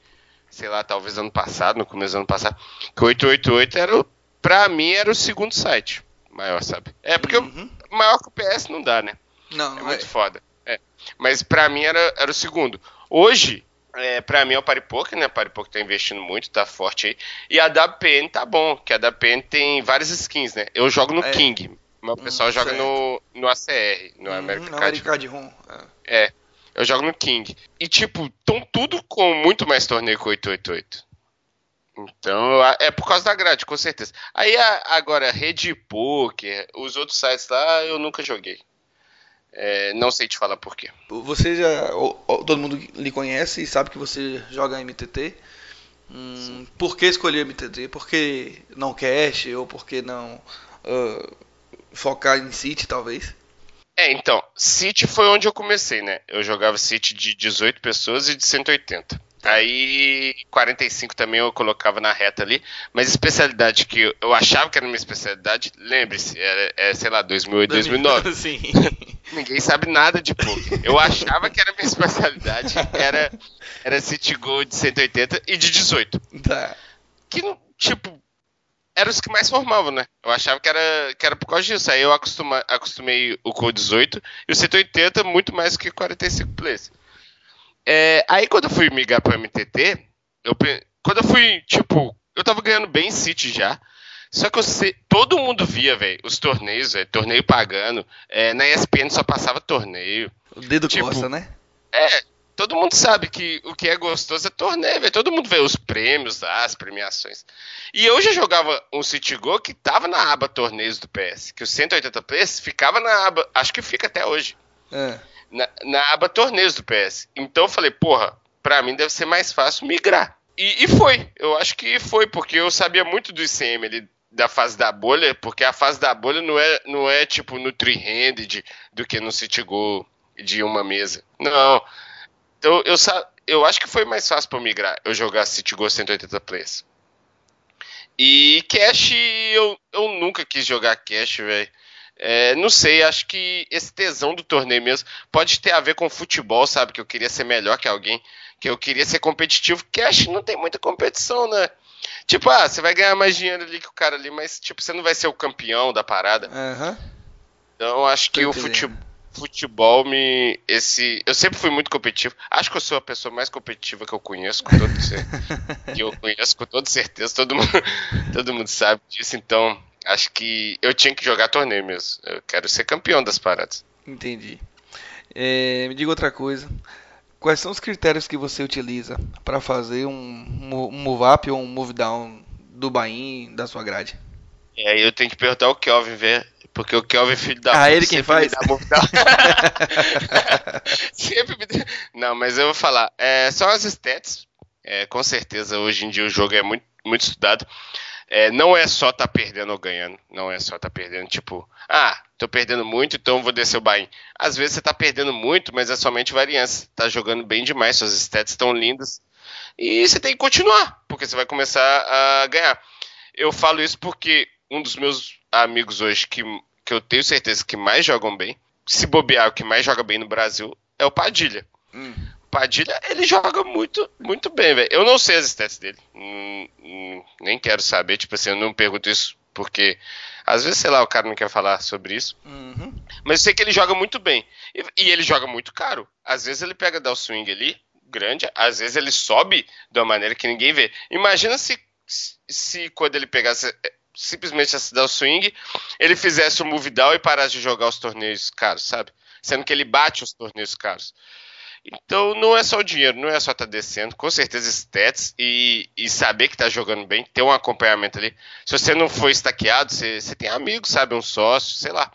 Speaker 4: sei lá, talvez ano passado, no começo do ano passado, que o 888 era, pra mim, era o segundo site maior, sabe? É, porque uhum. maior que o PS não dá, né?
Speaker 2: Não,
Speaker 4: é muito é. foda. É. Mas pra mim era, era o segundo. Hoje, é, pra mim é o Paripoker, né? O Paripoker tá investindo muito, tá forte aí. E a WPN tá bom, que a WPN tem várias skins, né? Eu jogo no é. King, mas o hum, pessoal hum, joga no, no ACR, no hum, American Card.
Speaker 2: Card Room.
Speaker 4: É. é. Eu jogo no King. E, tipo, estão tudo com muito mais torneio que 888. Então, é por causa da grade, com certeza. Aí, agora, Rede Poker, os outros sites lá, eu nunca joguei. É, não sei te falar por quê.
Speaker 2: Você já. Todo mundo lhe conhece e sabe que você joga MTT. Hum, por que escolher MTT? Por que não cash? Ou por que não uh, focar em City, talvez?
Speaker 4: É, então, City foi onde eu comecei, né? Eu jogava City de 18 pessoas e de 180. Aí 45 também eu colocava na reta ali, mas especialidade que eu achava que era minha especialidade, lembre-se, é, é, sei lá, 2008, 2009. Sim. Ninguém sabe nada de poker. Eu achava que era minha especialidade, era era City Gold de 180 e de 18.
Speaker 2: Tá.
Speaker 4: Que tipo eram os que mais formavam, né? Eu achava que era, que era por causa disso. Aí eu acostuma, acostumei o Code 18 e o 180 muito mais que 45 plays. É, aí quando eu fui migrar pro MTT, eu, quando eu fui, tipo, eu tava ganhando bem em City já. Só que eu, todo mundo via, velho, os torneios, velho, torneio pagando. É, na ESPN só passava torneio.
Speaker 2: O dedo tipo, costa, né?
Speaker 4: É, todo mundo sabe que o que é gostoso é torneio, velho. Todo mundo vê os prêmios as premiações. E eu já jogava um City Go que tava na aba torneios do PS, que o 180 PS ficava na aba, acho que fica até hoje. É na, na aba torneios do PS. Então eu falei, porra, pra mim deve ser mais fácil migrar. E, e foi, eu acho que foi, porque eu sabia muito do ICM ali, da fase da bolha, porque a fase da bolha não é, não é tipo no three-handed do que no City Go de uma mesa. Não. Então eu, eu acho que foi mais fácil para migrar eu jogar City Go 180 players. E Cash, eu, eu nunca quis jogar Cash, velho. É, não sei, acho que esse tesão do torneio mesmo pode ter a ver com futebol, sabe? Que eu queria ser melhor que alguém, que eu queria ser competitivo, que acho que não tem muita competição, né? Tipo, ah, você vai ganhar mais dinheiro ali que o cara ali, mas tipo, você não vai ser o campeão da parada.
Speaker 2: Uhum.
Speaker 4: Então acho que o futebol, futebol me. esse Eu sempre fui muito competitivo. Acho que eu sou a pessoa mais competitiva que eu conheço, com todo, que eu conheço com toda certeza. Todo mundo, todo mundo sabe disso, então acho que eu tinha que jogar torneio mesmo. Eu quero ser campeão das paradas.
Speaker 2: Entendi. É, me diga outra coisa. Quais são os critérios que você utiliza para fazer um, um move up ou um move down do Bahia da sua grade?
Speaker 4: É, eu tenho que perguntar ao Kelvin ver, porque o Kelvin filho da
Speaker 2: Ah, ele quem faz?
Speaker 4: sempre me dá... Não, mas eu vou falar. É, são as stats. É, com certeza, hoje em dia o jogo é muito, muito estudado é, não é só tá perdendo ou ganhando. Não é só tá perdendo, tipo, ah, tô perdendo muito, então vou descer o buy Às vezes você tá perdendo muito, mas é somente variância. Tá jogando bem demais, suas stats estão lindas. E você tem que continuar, porque você vai começar a ganhar. Eu falo isso porque um dos meus amigos hoje que, que eu tenho certeza que mais jogam bem, se bobear, o que mais joga bem no Brasil é o Padilha. Hum. Padilha, ele joga muito, muito bem, velho. Eu não sei as stats dele. Hum, hum, nem quero saber, tipo assim, eu não pergunto isso porque às vezes, sei lá, o cara não quer falar sobre isso. Uhum. Mas eu sei que ele joga muito bem. E, e, ele joga muito caro. Às vezes ele pega dar o swing ali, grande, às vezes ele sobe de uma maneira que ninguém vê. Imagina se, se quando ele pegasse é, simplesmente esse dar o swing, ele fizesse o move down e parasse de jogar os torneios caros, sabe? Sendo que ele bate os torneios caros. Então não é só o dinheiro, não é só estar tá descendo, com certeza stats e, e saber que está jogando bem, ter um acompanhamento ali. Se você não for estaqueado, você, você tem amigos, sabe, um sócio, sei lá.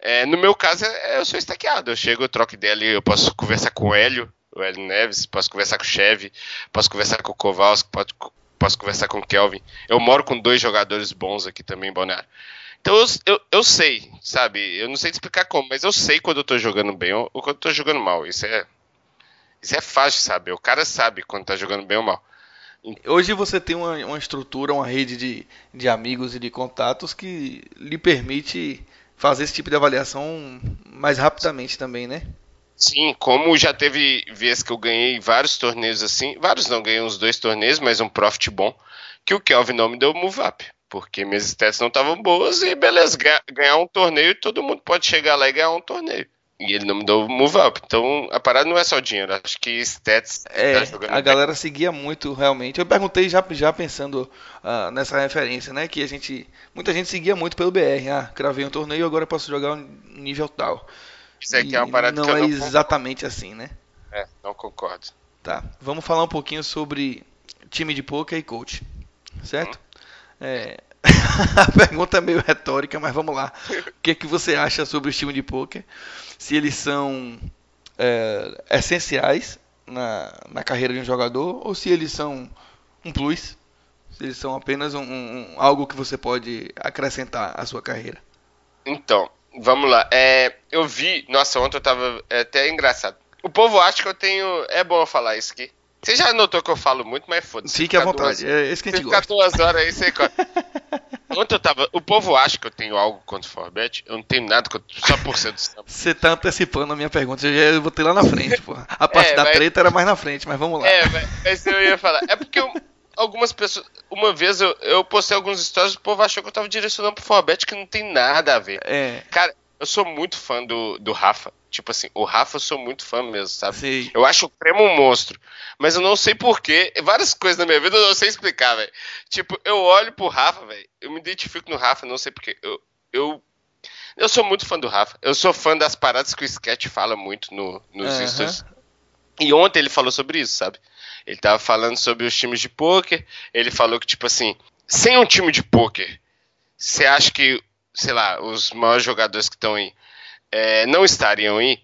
Speaker 4: É, no meu caso, é, eu sou estaqueado. Eu chego, eu troco ideia ali, eu posso conversar com o Hélio, o Hélio Neves, posso conversar com o Chevy, posso conversar com o Kowalski, posso, posso conversar com o Kelvin. Eu moro com dois jogadores bons aqui também, Balneário Então eu, eu, eu, sei, sabe? Eu não sei te explicar como, mas eu sei quando eu tô jogando bem ou quando eu tô jogando mal. Isso é. Isso é fácil, sabe? O cara sabe quando tá jogando bem ou mal.
Speaker 2: Hoje você tem uma, uma estrutura, uma rede de, de amigos e de contatos que lhe permite fazer esse tipo de avaliação mais rapidamente também, né?
Speaker 4: Sim, como já teve vezes que eu ganhei vários torneios assim, vários não, ganhei uns dois torneios, mas um profit bom, que o Kelvin não me deu move up, porque minhas stats não estavam boas e beleza, ganhar um torneio, todo mundo pode chegar lá e ganhar um torneio. E ele não me deu move up. Então a parada não é só dinheiro. Acho que stats.
Speaker 2: É, tá a galera bem. seguia muito realmente. Eu perguntei já, já pensando uh, nessa referência, né? Que a gente. Muita gente seguia muito pelo BR. Ah, cravei um torneio, agora posso jogar um nível tal.
Speaker 4: Isso aqui é uma parada
Speaker 2: não
Speaker 4: que eu
Speaker 2: é não exatamente assim, né?
Speaker 4: É, não concordo.
Speaker 2: Tá. Vamos falar um pouquinho sobre time de poker e coach. Certo? Hum. É, a pergunta é meio retórica, mas vamos lá. O que, é que você acha sobre o time de poker? Se eles são é, essenciais na, na carreira de um jogador ou se eles são um plus? Se eles são apenas um, um, algo que você pode acrescentar à sua carreira?
Speaker 4: Então, vamos lá. É, eu vi. Nossa, ontem eu tava. É até engraçado. O povo acha que eu tenho. É bom eu falar isso aqui. Você já notou que eu falo muito, mas foda-se.
Speaker 2: Fique à vontade, duas, é esse que a gente
Speaker 4: gosta. Ficar duas horas aí, você Ontem eu tava. O povo acha que eu tenho algo contra o Forbet. Eu não tenho nada contra. Só por ser do samba.
Speaker 2: Você tá antecipando a minha pergunta. Eu já ter lá na frente, porra. A parte é, da mas... treta era mais na frente, mas vamos lá.
Speaker 4: É, mas eu ia falar. É porque eu, algumas pessoas. Uma vez eu, eu postei alguns stories, o povo achou que eu tava direcionando pro Forbet, que não tem nada a ver.
Speaker 2: É.
Speaker 4: Cara, eu sou muito fã do, do Rafa. Tipo assim, o Rafa eu sou muito fã mesmo, sabe?
Speaker 2: Sim.
Speaker 4: Eu acho o Cremo um monstro. Mas eu não sei porquê. Várias coisas na minha vida eu não sei explicar, velho. Tipo, eu olho pro Rafa, velho. Eu me identifico no Rafa, não sei porquê. Eu, eu, eu sou muito fã do Rafa. Eu sou fã das paradas que o Sketch fala muito no, nos uhum. stories. E ontem ele falou sobre isso, sabe? Ele tava falando sobre os times de pôquer. Ele falou que, tipo assim, sem um time de pôquer, você acha que, sei lá, os maiores jogadores que estão aí é, não estariam aí,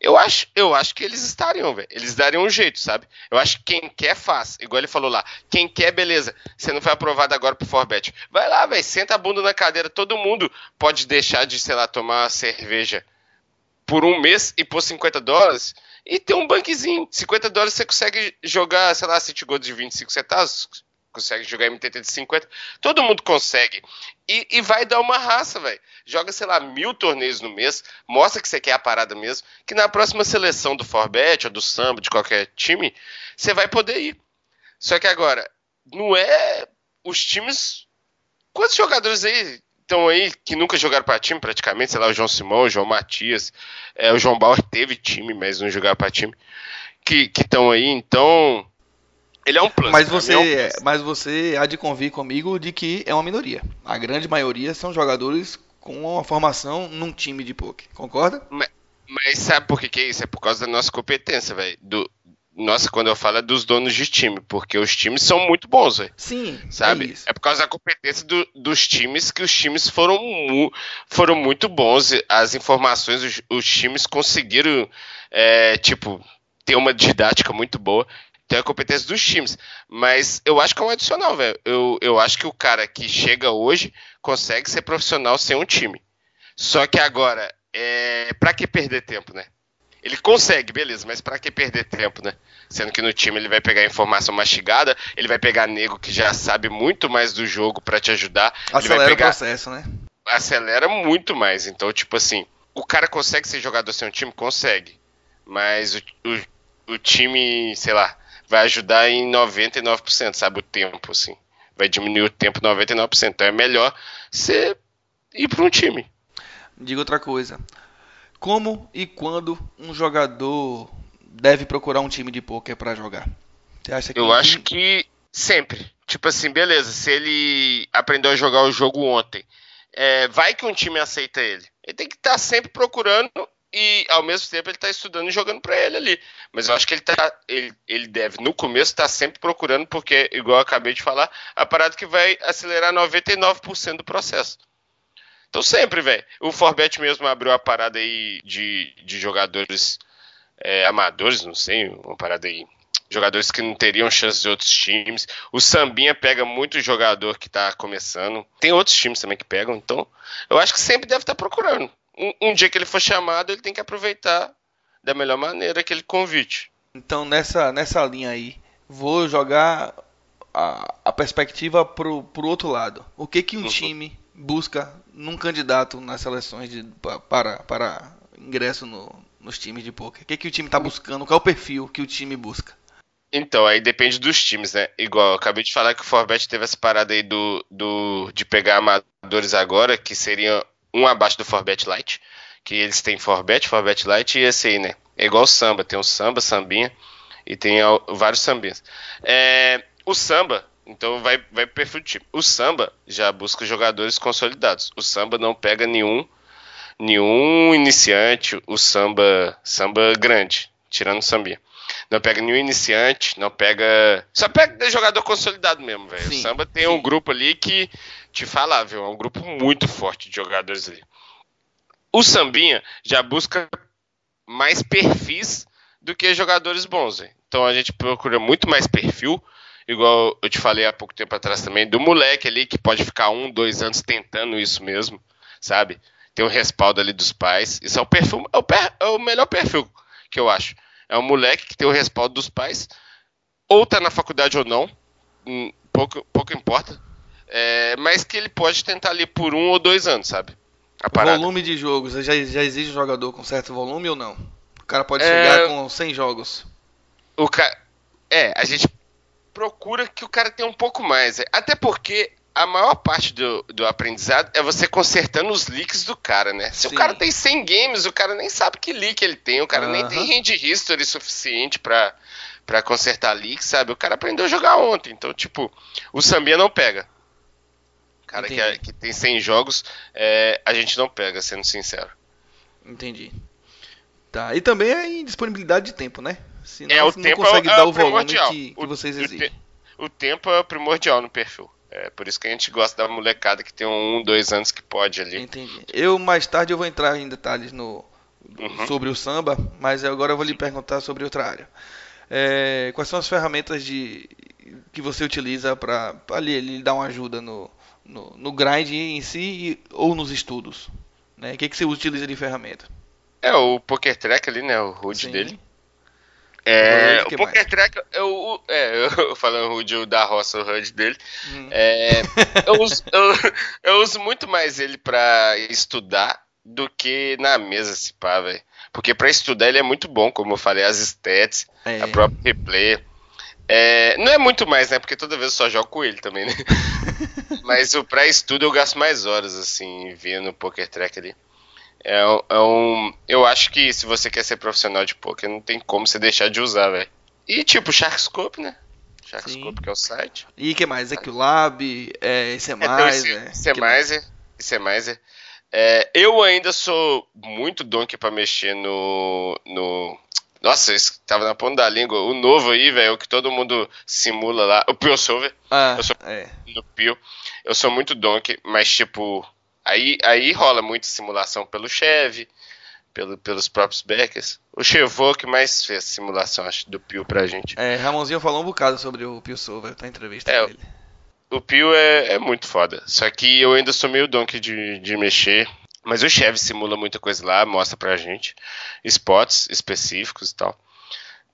Speaker 4: eu acho, eu acho que eles estariam, velho. Eles dariam um jeito, sabe? Eu acho que quem quer faz. Igual ele falou lá. Quem quer, beleza. Você não foi aprovado agora pro Forbet. Vai lá, velho. Senta a bunda na cadeira. Todo mundo pode deixar de, sei lá, tomar cerveja por um mês e pôr 50 dólares e ter um banquezinho. 50 dólares você consegue jogar, sei lá, City Gold de 25 centavos consegue jogar MTT de 50. Todo mundo consegue. E, e vai dar uma raça, velho. Joga, sei lá, mil torneios no mês. Mostra que você quer a parada mesmo. Que na próxima seleção do Forbet ou do Samba, de qualquer time, você vai poder ir. Só que agora, não é. Os times. Quantos jogadores aí estão aí que nunca jogaram para time praticamente? Sei lá, o João Simão, o João Matias. É, o João Bauer teve time, mas não jogava para time. Que estão aí, então ele é um plus.
Speaker 2: Mas você, é um plus. mas você há de convir comigo de que é uma minoria. A grande maioria são jogadores com uma formação num time de poker. Concorda?
Speaker 4: Mas, mas sabe por que, que é isso? É por causa da nossa competência, velho. Do, nossa, quando eu falo é dos donos de time, porque os times são muito bons, velho.
Speaker 2: Sim,
Speaker 4: sabe? É, é, por causa da competência do, dos times que os times foram, mu foram muito bons. As informações, os, os times conseguiram, é, tipo, ter uma didática muito boa tem a competência dos times. Mas eu acho que é um adicional, velho. Eu, eu acho que o cara que chega hoje consegue ser profissional sem um time. Só que agora, é... pra que perder tempo, né? Ele consegue, beleza, mas para que perder tempo, né? Sendo que no time ele vai pegar informação mastigada, ele vai pegar nego que já sabe muito mais do jogo para te ajudar.
Speaker 2: Acelera
Speaker 4: ele vai pegar...
Speaker 2: o processo, né?
Speaker 4: Acelera muito mais. Então, tipo assim, o cara consegue ser jogador sem um time? Consegue. Mas o, o, o time, sei lá, vai ajudar em 99%, sabe? O tempo, assim. Vai diminuir o tempo 99%. Então é melhor você ir para um time.
Speaker 2: Diga outra coisa. Como e quando um jogador deve procurar um time de poker para jogar?
Speaker 4: Você acha que Eu acho time... que sempre. Tipo assim, beleza, se ele aprendeu a jogar o jogo ontem, é, vai que um time aceita ele. Ele tem que estar tá sempre procurando e ao mesmo tempo ele está estudando e jogando para ele ali. Mas eu acho que ele tá, ele, ele deve no começo estar tá sempre procurando porque igual eu acabei de falar, a parada que vai acelerar 99% do processo. Então sempre, velho. O Forbet mesmo abriu a parada aí de, de jogadores é, amadores, não sei, uma parada aí jogadores que não teriam chance de outros times. O Sambinha pega muito jogador que está começando. Tem outros times também que pegam, então eu acho que sempre deve estar tá procurando. Um, um, dia que ele for chamado, ele tem que aproveitar da melhor maneira aquele convite.
Speaker 2: Então nessa, nessa linha aí, vou jogar a, a perspectiva pro, pro outro lado. O que que um uhum. time busca num candidato nas seleções de, para, para ingresso no, nos times de poker? O que que o time está buscando? Qual é o perfil que o time busca?
Speaker 4: Então, aí depende dos times, né? Igual, eu acabei de falar que o Forbet teve essa parada aí do, do, de pegar amadores agora, que seria um abaixo do Forbet Light, que eles têm Forbet, Forbet Light e esse aí, né? É igual o samba, tem o samba, sambinha, e tem vários sambinhas. É, o samba, então vai, vai pro perfil do time. O samba já busca jogadores consolidados. O samba não pega nenhum nenhum iniciante, o samba samba grande, tirando o sambinha. Não pega nenhum iniciante, não pega. Só pega jogador consolidado mesmo, velho. O samba tem sim. um grupo ali que te fala, viu? É um grupo muito forte de jogadores ali. O Sambinha já busca mais perfis do que jogadores bons, véio. Então a gente procura muito mais perfil, igual eu te falei há pouco tempo atrás também, do moleque ali que pode ficar um, dois anos tentando isso mesmo, sabe? Tem o respaldo ali dos pais. Isso é o perfil, é o, per, é o melhor perfil que eu acho. É um moleque que tem o respaldo dos pais, ou tá na faculdade ou não, hum, pouco, pouco importa, é, mas que ele pode tentar ali por um ou dois anos, sabe?
Speaker 2: Volume de jogos, já, já existe um jogador com certo volume ou não? O cara pode é... chegar com 100 jogos.
Speaker 4: O ca... É, a gente procura que o cara tenha um pouco mais. Até porque a maior parte do, do aprendizado é você consertando os leaks do cara, né? Se Sim. o cara tem 100 games, o cara nem sabe que leak ele tem, o cara nem tem hand history suficiente para para consertar leaks, sabe? O cara aprendeu a jogar ontem, então, tipo, o Sambia não pega. O cara que, é, que, tem 100 jogos, é, a gente não pega, sendo sincero.
Speaker 2: Entendi. Tá, e também é em disponibilidade de tempo, né?
Speaker 4: Senão é, o não tempo consegue é, dar o volume que, que vocês exigem. O, o tempo é primordial no perfil. É por isso que a gente gosta da molecada que tem um, dois anos que pode ali.
Speaker 2: Entendi. Eu mais tarde eu vou entrar em detalhes no, uhum. sobre o samba, mas agora eu vou lhe perguntar sobre outra área. É, quais são as ferramentas de, que você utiliza para ali, lhe dar uma ajuda no, no, no grind em si ou nos estudos? Né? O que, que você utiliza de ferramenta?
Speaker 4: É o Poker Track ali, né? O HUD dele. É, o Poker Track, eu, é, eu falando o HUD da roça, o HUD dele, hum. é, eu, uso, eu, eu, uso muito mais ele para estudar do que na mesa, se pá, velho. Porque para estudar ele é muito bom, como eu falei, as stats, é. a própria replay. É, não é muito mais, né? Porque toda vez eu só jogo com ele também, né? Mas o pré-estudo eu gasto mais horas, assim, vendo o Poker Track ali. É, é, um. Eu acho que se você quer ser profissional de poker, não tem como você deixar de usar, velho. E tipo, Sharkscope, né? Sharkscope, que é o site.
Speaker 2: E que mais? Equilab, é,
Speaker 4: isso é mais. Isso é mais, isso é mais. É, eu ainda sou muito donkey para mexer no, no. Nossa, isso tava na ponta da língua. O novo aí, velho, o que todo mundo simula lá. O Pio Solver. Ah, eu sou é. no Pio. Eu sou muito donkey, mas tipo, Aí, aí rola muita simulação pelo Chevy, pelo, pelos próprios backers. O Chevô que mais fez simulação, acho, do Pio pra gente.
Speaker 2: É, Ramonzinho falou um bocado sobre o Pio Silver na entrevista é, dele.
Speaker 4: O Pio é, é, muito foda. Só que eu ainda sou meio donkey de, de mexer. Mas o Chevy simula muita coisa lá, mostra pra gente. Spots específicos e tal.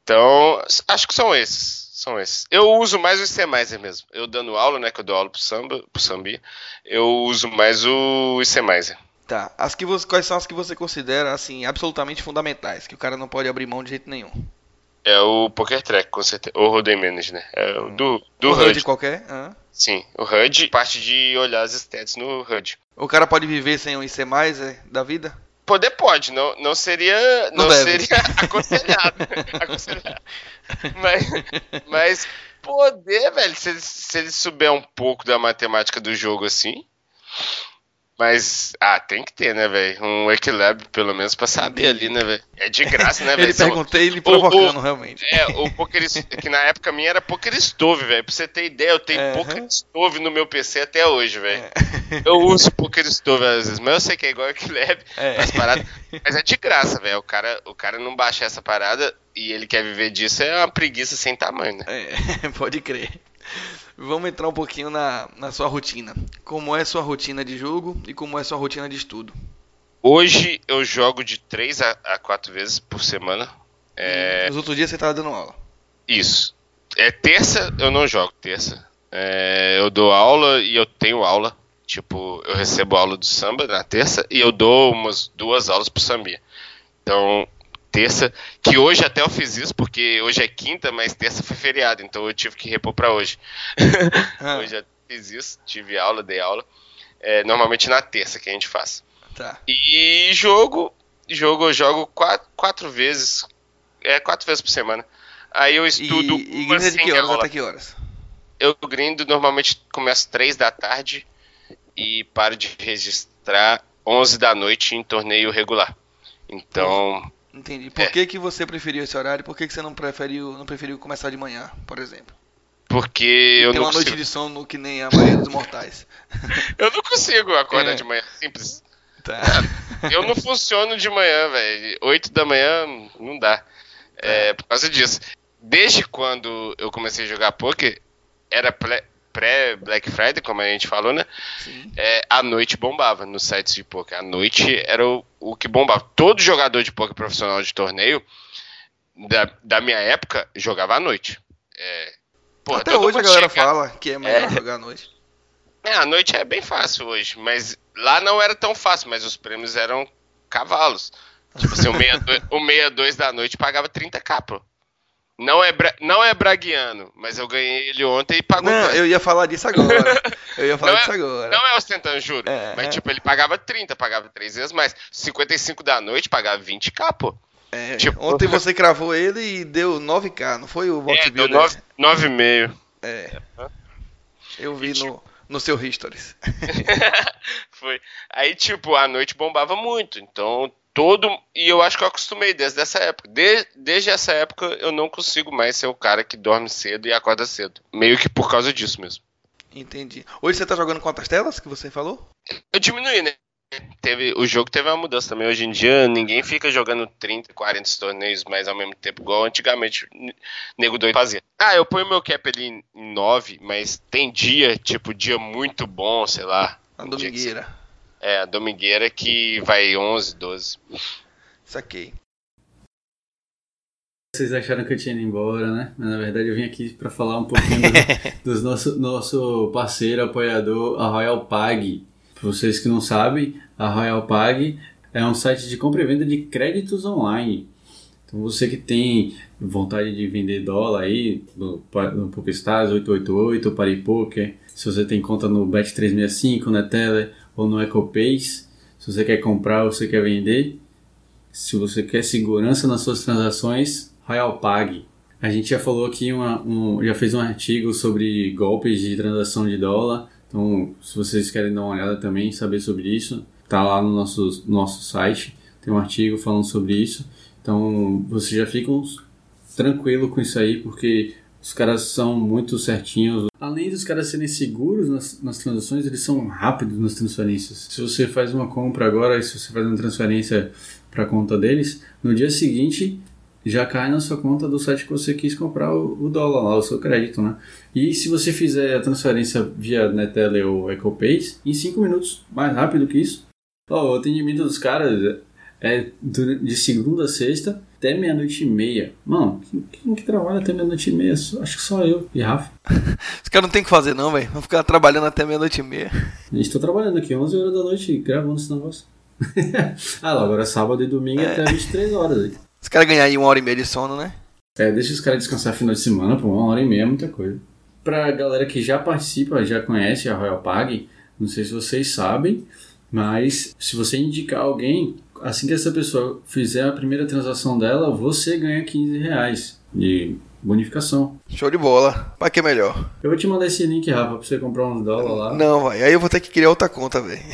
Speaker 4: Então, acho que são esses. São esses. Eu uso mais o ICMizer mesmo. Eu dando aula, né? Que eu dou aula pro samba, pro sambi, eu uso mais o ICMizer.
Speaker 2: Tá. As que você, quais são as que você considera, assim, absolutamente fundamentais, que o cara não pode abrir mão de jeito nenhum?
Speaker 4: É o Poker Track, com certeza. O Roden Manage, né? É o do, do
Speaker 2: o HUD. HUD qualquer? Ah.
Speaker 4: Sim, o HUD, parte de olhar as stats no HUD.
Speaker 2: O cara pode viver sem um ICMizer da vida?
Speaker 4: Poder pode, não, não seria, não, não seria aconselhado. aconselhado. Mas, mas poder, velho, se ele, se ele souber um pouco da matemática do jogo assim, mas, ah, tem que ter, né, velho? Um Equilab, pelo menos, pra saber ali, né, velho? É de graça, né, velho?
Speaker 2: ele perguntei ele provocando, o, realmente.
Speaker 4: É, o Poker que na época minha era Poker Stove, velho. Pra você ter ideia, eu tenho é, Poker Stove no meu PC até hoje, velho. É. Eu uso Poker Stove às vezes, mas eu sei que é igual Equilab, é. mas, parada, mas é de graça, velho. O cara, o cara não baixa essa parada e ele quer viver disso, é uma preguiça sem tamanho, né?
Speaker 2: É, pode crer. Vamos entrar um pouquinho na, na sua rotina. Como é sua rotina de jogo e como é sua rotina de estudo?
Speaker 4: Hoje eu jogo de 3 a 4 vezes por semana. É...
Speaker 2: Nos outros dias você estava dando aula?
Speaker 4: Isso. É terça eu não jogo, terça. É, eu dou aula e eu tenho aula. Tipo, eu recebo aula do samba na terça e eu dou umas duas aulas pro sambia. Então, terça, que hoje até eu fiz isso, porque hoje é quinta, mas terça foi feriado, então eu tive que repor para hoje. Ah. hoje eu fiz isso, tive aula, dei aula. É, normalmente na terça que a gente faz.
Speaker 2: Tá.
Speaker 4: E jogo, jogo eu jogo quatro, quatro vezes, é quatro vezes por semana. Aí eu estudo
Speaker 2: e, e grinda de que horas até que horas?
Speaker 4: Eu grindo normalmente começo três da tarde e paro de registrar 11 da noite em torneio regular. Então.
Speaker 2: Entendi. Por é. que, que você preferiu esse horário? Por que, que você não preferiu, não preferiu começar de manhã, por exemplo?
Speaker 4: Porque e eu
Speaker 2: tem
Speaker 4: não
Speaker 2: uma consigo... noite de sono que nem a maioria dos mortais.
Speaker 4: eu não consigo acordar é. de manhã, simples.
Speaker 2: Tá.
Speaker 4: Eu não funciono de manhã, velho. 8 da manhã não dá. Tá. É, por causa disso. Desde quando eu comecei a jogar poker, era pré-Black Friday, como a gente falou, né? É, a noite bombava nos sites de poker. A noite era o, o que bombava. Todo jogador de poker profissional de torneio da, da minha época jogava à noite. É,
Speaker 2: porra, Até hoje a galera chegar... fala que é melhor é, jogar à noite.
Speaker 4: É, a noite é bem fácil hoje, mas lá não era tão fácil, mas os prêmios eram cavalos. Tipo assim, o 62, o 62 da noite pagava 30k, pô. Não é, bra... não é braguiano, mas eu ganhei ele ontem e pagou.
Speaker 2: Não, eu ia falar disso agora. Eu ia falar
Speaker 4: não
Speaker 2: disso
Speaker 4: é,
Speaker 2: agora.
Speaker 4: Não é ostentando juro. É, mas, é. tipo, ele pagava 30, pagava três vezes mais. 55 da noite, pagava 20k, pô.
Speaker 2: É, tipo... Ontem você cravou ele e deu 9k, não foi o
Speaker 4: Box é, deu 9,5.
Speaker 2: É. Eu vi no no seu Histories.
Speaker 4: Foi. Aí, tipo, a noite bombava muito. Então, todo. E eu acho que eu acostumei desde essa época. De, desde essa época, eu não consigo mais ser o cara que dorme cedo e acorda cedo. Meio que por causa disso mesmo.
Speaker 2: Entendi. Hoje você tá jogando quantas telas que você falou?
Speaker 4: Eu diminuí, né? Teve, o jogo teve uma mudança também. Hoje em dia, ninguém fica jogando 30, 40 torneios mais ao mesmo tempo, igual antigamente Nego Doido fazia. Ah, eu ponho meu cap ali em 9, mas tem dia, tipo, dia muito bom, sei lá.
Speaker 2: A domingueira.
Speaker 4: É, a domingueira que vai 11, 12.
Speaker 2: Saquei.
Speaker 1: Vocês acharam que eu tinha ido embora, né? Mas na verdade eu vim aqui para falar um pouquinho do, dos nosso, nosso parceiro, apoiador, a Royal Pag para vocês que não sabem, a Royal Pag é um site de compra e venda de créditos online. Então você que tem vontade de vender dólar aí no, no PokerStars 888, PariPoker, se você tem conta no Bet365, na Teller ou no EcoPace, se você quer comprar ou você quer vender, se você quer segurança nas suas transações, Royal Pag. A gente já falou aqui, uma, um, já fez um artigo sobre golpes de transação de dólar. Então, se vocês querem dar uma olhada também, saber sobre isso, tá lá no nosso, nosso site, tem um artigo falando sobre isso. Então, vocês já ficam tranquilo com isso aí, porque os caras são muito certinhos. Além dos caras serem seguros nas, nas transações, eles são rápidos nas transferências. Se você faz uma compra agora, se você faz uma transferência para a conta deles, no dia seguinte já cai na sua conta do site que você quis comprar o, o, dólar lá, o seu crédito, né? E se você fizer a transferência via Netele ou EcoPace, em 5 minutos, mais rápido que isso. Ó, o atendimento dos caras é de segunda a sexta até meia-noite e meia. Mano, quem, quem que trabalha até meia-noite e meia? Acho que só eu e Rafa.
Speaker 2: Os caras não tem o que fazer não, velho. Vão ficar trabalhando até meia-noite e meia.
Speaker 1: A gente tá trabalhando aqui 11 horas da noite gravando esse negócio. ah, lá, agora é sábado e domingo é. até 23 horas aí.
Speaker 2: Os caras ganhar aí uma hora e meia de sono, né?
Speaker 1: É, deixa os caras descansar final de semana, pô, uma hora e meia é muita coisa. Pra galera que já participa, já conhece a Royal Pag, não sei se vocês sabem, mas se você indicar alguém, assim que essa pessoa fizer a primeira transação dela, você ganha 15 reais de bonificação.
Speaker 2: Show de bola. Pra que melhor?
Speaker 1: Eu vou te mandar esse link, Rafa, pra você comprar uns dólares lá.
Speaker 2: Não, vai. Aí eu vou ter que criar outra conta, velho.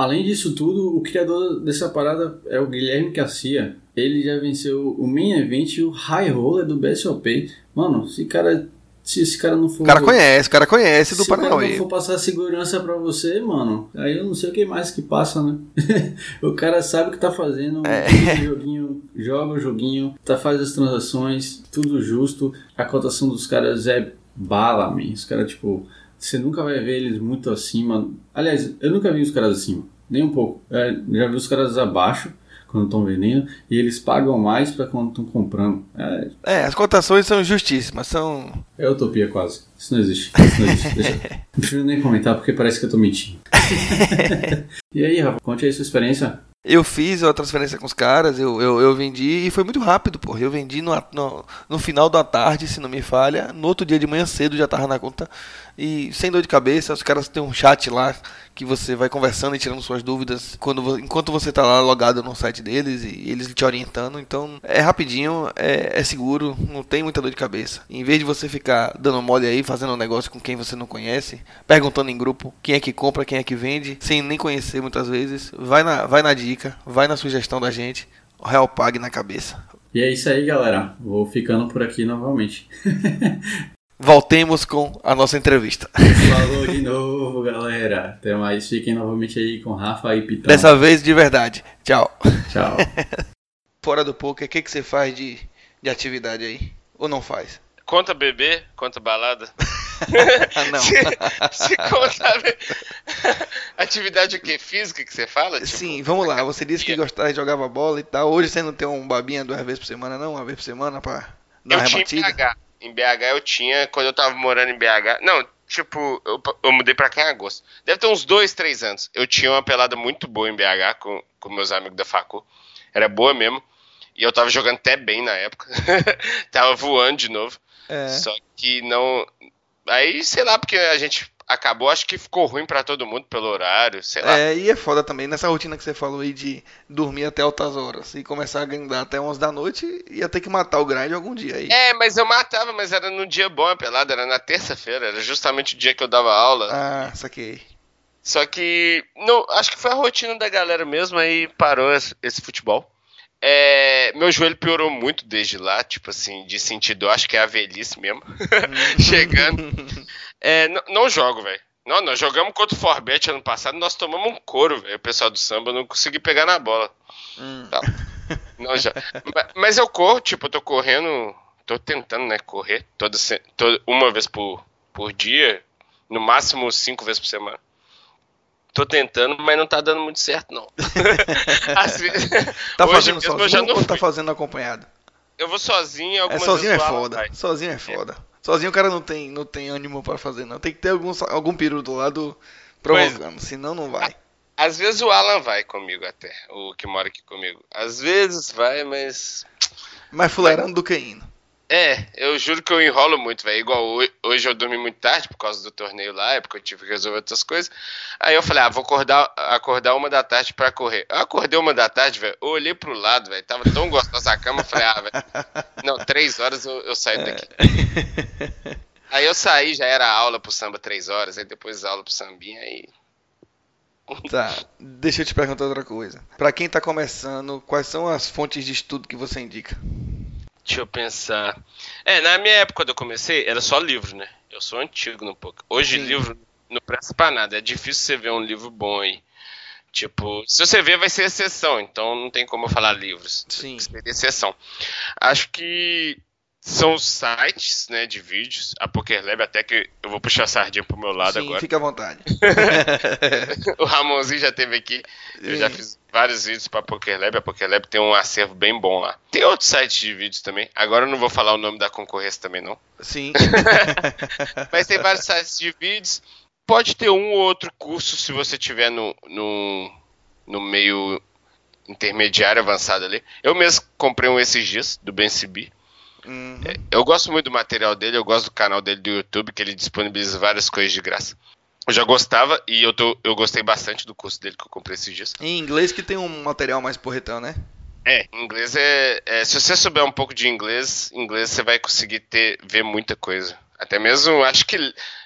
Speaker 1: Além disso tudo, o criador dessa parada é o Guilherme Garcia. Ele já venceu o Main Event e o High Roller do BSOP. Mano, esse cara Se esse cara não for.
Speaker 2: O cara conhece, o cara conhece do Paranauê. Se o cara
Speaker 1: não for passar segurança pra você, mano, aí eu não sei o que mais que passa, né? o cara sabe o que tá fazendo, é. joguinho, joga o joguinho, tá fazendo as transações, tudo justo. A cotação dos caras é bala, man. Os caras, tipo, você nunca vai ver eles muito acima. Aliás, eu nunca vi os caras acima, nem um pouco. É, já vi os caras abaixo quando estão vendendo e eles pagam mais para quando estão comprando.
Speaker 2: É... é... as cotações são justíssimas, são.
Speaker 1: É utopia quase. Isso não existe. Isso não existe. Deixa... Não prefiro nem comentar porque parece que eu tô mentindo. e aí, Rafa, conte aí sua experiência.
Speaker 2: Eu fiz a transferência com os caras, eu, eu, eu vendi e foi muito rápido, pô. Eu vendi no, no, no, final da tarde, se não me falha. No outro dia de manhã cedo já tava na conta. E sem dor de cabeça, os caras têm um chat lá que você vai conversando e tirando suas dúvidas quando, enquanto você está lá logado no site deles e eles te orientando. Então é rapidinho, é, é, seguro, não tem muita dor de cabeça. Em vez de você ficar dando mole aí, fazendo um negócio com quem você não conhece, perguntando em grupo quem é que compra, quem é que vende, sem nem conhecer muitas vezes, vai na, vai na dica, vai na sugestão da gente, o Real Pag na cabeça.
Speaker 1: E é isso aí, galera. Vou ficando por aqui novamente.
Speaker 2: voltemos com a nossa entrevista.
Speaker 1: Falou de novo, galera. Até mais. Fiquem novamente aí com Rafa e Pitão.
Speaker 2: Dessa vez de verdade. Tchau.
Speaker 1: Tchau.
Speaker 2: Fora do poker, o que, que você faz de, de atividade aí? Ou não faz?
Speaker 4: Conta bebê, conta balada.
Speaker 2: ah, não.
Speaker 4: se, se conta atividade o quê? Física que você fala?
Speaker 2: Tipo, Sim, vamos lá. Você disse que gostava de jogar bola e tal. Hoje você não tem um babinha duas vezes por semana, não? Uma vez por semana pra dar eu uma rebatida?
Speaker 4: Em BH eu tinha, quando eu tava morando em BH. Não, tipo, eu, eu mudei pra cá em agosto. Deve ter uns dois, três anos. Eu tinha uma pelada muito boa em BH com, com meus amigos da Facu. Era boa mesmo. E eu tava jogando até bem na época. tava voando de novo. É. Só que não. Aí, sei lá, porque a gente acabou, acho que ficou ruim para todo mundo pelo horário, sei lá.
Speaker 2: É, e é foda também, nessa rotina que você falou aí de dormir até altas horas e começar a grindar até 11 da noite, ia ter que matar o grind algum dia aí.
Speaker 4: É, mas eu matava, mas era no dia bom a pelada, era na terça-feira, era justamente o dia que eu dava aula.
Speaker 2: Ah, saquei.
Speaker 4: Só que, não, acho que foi a rotina da galera mesmo, aí parou esse, esse futebol. É, meu joelho piorou muito desde lá, tipo assim, de sentido, acho que é a velhice mesmo, chegando. É, não, jogo, velho. Não, nós jogamos contra o Forbet ano passado, nós tomamos um couro, velho. O pessoal do samba não consegui pegar na bola. Hum. Tá. Não, já. Mas eu corro, tipo, eu tô correndo, tô tentando, né, correr toda, toda uma vez por, por dia, no máximo cinco vezes por semana. Tô tentando, mas não tá dando muito certo, não.
Speaker 2: Vezes, tá fazendo sozinho já não ou tá fazendo acompanhado?
Speaker 4: Eu vou sozinho,
Speaker 2: é, algumas é, sozinho é foda. Sozinho é foda. É. Sozinho o cara não tem, não tem ânimo para fazer, não. Tem que ter algum, algum peru do lado provocando, Mas, senão não vai.
Speaker 4: Às vezes o Alan vai comigo até, o que mora aqui comigo. Às vezes vai, mas.
Speaker 2: Mais fuleirando do que indo.
Speaker 4: É, eu juro que eu enrolo muito, velho. Igual hoje eu dormi muito tarde por causa do torneio lá, é porque eu tive que resolver outras coisas. Aí eu falei, ah, vou acordar, acordar uma da tarde pra correr. Eu acordei uma da tarde, velho. Eu olhei pro lado, velho. Tava tão gostosa a cama, eu falei, ah, velho. Não, três horas eu, eu saio daqui. Aí eu saí, já era aula pro samba três horas, aí depois aula pro sambinha, aí.
Speaker 2: Tá, deixa eu te perguntar outra coisa. Pra quem tá começando, quais são as fontes de estudo que você indica?
Speaker 4: Deixa eu pensar. É, na minha época quando eu comecei, era só livro, né? Eu sou antigo no pouco. Hoje Sim. livro não presta pra nada. É difícil você ver um livro bom aí. Tipo, se você ver, vai ser exceção. Então não tem como eu falar livros.
Speaker 2: Sim.
Speaker 4: Seria exceção. Acho que são sites né, de vídeos. A PokerLab, até que eu vou puxar a sardinha pro meu lado
Speaker 2: Sim,
Speaker 4: agora.
Speaker 2: Fica à vontade.
Speaker 4: o Ramonzinho já teve aqui. Eu Sim. já fiz vários vídeos pra PokerLab. A PokerLab tem um acervo bem bom lá. Tem outros sites de vídeos também. Agora eu não vou falar o nome da concorrência também, não.
Speaker 2: Sim.
Speaker 4: Mas tem vários sites de vídeos. Pode ter um ou outro curso se você tiver no, no, no meio intermediário avançado ali. Eu mesmo comprei um esses dias, do BNCB. Uhum. É, eu gosto muito do material dele, eu gosto do canal dele do YouTube, que ele disponibiliza várias coisas de graça. Eu já gostava e eu, tô, eu gostei bastante do curso dele que eu comprei esses dias.
Speaker 2: Em inglês que tem um material mais porretão, né?
Speaker 4: É, inglês é, é, Se você souber um pouco de inglês, inglês você vai conseguir ter, ver muita coisa. Até mesmo, acho que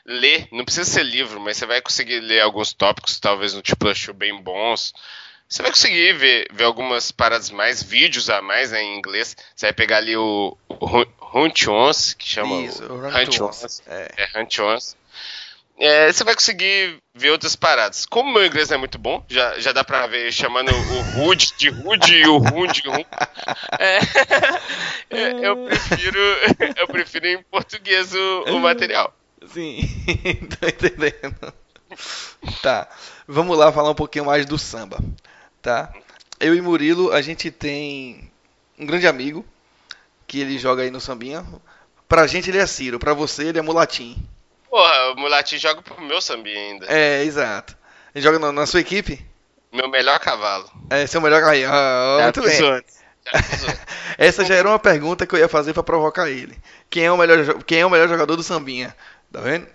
Speaker 4: ler, não precisa ser livro, mas você vai conseguir ler alguns tópicos, talvez no tipo show bem bons. Você vai conseguir ver, ver algumas paradas mais, vídeos a mais né, em inglês. Você vai pegar ali o, o Hunt Once, que chama
Speaker 2: Isso,
Speaker 4: o
Speaker 2: Hunt
Speaker 4: Once. É. é Hunt Once. É, você vai conseguir ver outras paradas. Como meu inglês não é muito bom, já, já dá pra ver chamando o Rude de Rude e o Rude de Rude. É, eu, prefiro, eu prefiro em português o, o material.
Speaker 2: Sim, tô entendendo. Tá, vamos lá falar um pouquinho mais do samba, tá? Eu e Murilo, a gente tem um grande amigo que ele joga aí no sambinha. Pra gente ele é Ciro, pra você ele é Mulatim.
Speaker 4: Porra, o Mulatim joga pro meu sambinha ainda.
Speaker 2: É, exato. Ele joga na, na sua equipe?
Speaker 4: Meu melhor cavalo.
Speaker 2: É, seu melhor cavalo. Ah, muito bem. Essa já era uma pergunta que eu ia fazer para provocar ele. Quem é o melhor, quem é o melhor jogador do sambinha? Tá vendo?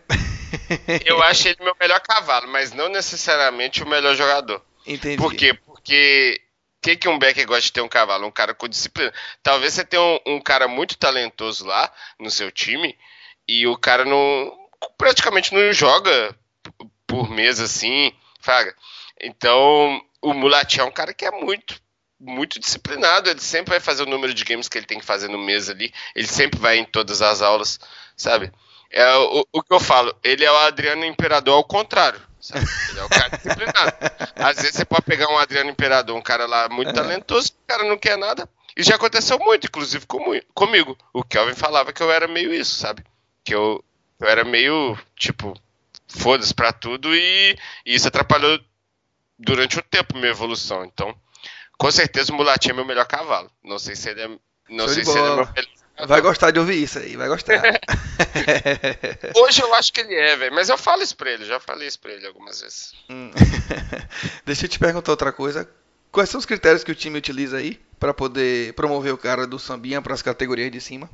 Speaker 4: Eu acho ele meu melhor cavalo, mas não necessariamente o melhor jogador.
Speaker 2: Entendi.
Speaker 4: Por quê? Porque o que, que um Becker gosta de ter um cavalo? Um cara com disciplina. Talvez você tenha um, um, cara muito talentoso lá no seu time e o cara não praticamente não joga por mês assim, fraga. Então, o Mulati é um cara que é muito muito disciplinado, ele sempre vai fazer o número de games que ele tem que fazer no mês ali, ele sempre vai em todas as aulas, sabe? É o, o que eu falo, ele é o Adriano Imperador ao contrário. Sabe? Ele é o cara disciplinado. Às vezes você pode pegar um Adriano Imperador, um cara lá muito talentoso, o cara não quer nada. E já aconteceu muito, inclusive comigo. O Kelvin falava que eu era meio isso, sabe? Que eu, eu era meio, tipo, foda-se pra tudo e, e, isso atrapalhou durante o tempo minha evolução. Então, com certeza o Mulatinho é meu melhor cavalo. Não sei se ele é, não sei se ele é meu melhor
Speaker 2: Vai gostar de ouvir isso aí, vai gostar.
Speaker 4: Hoje eu acho que ele é, velho. Mas eu falo isso pra ele, já falei isso pra ele algumas vezes.
Speaker 2: Hum. Deixa eu te perguntar outra coisa. Quais são os critérios que o time utiliza aí para poder promover o cara do sambinha para as categorias de cima?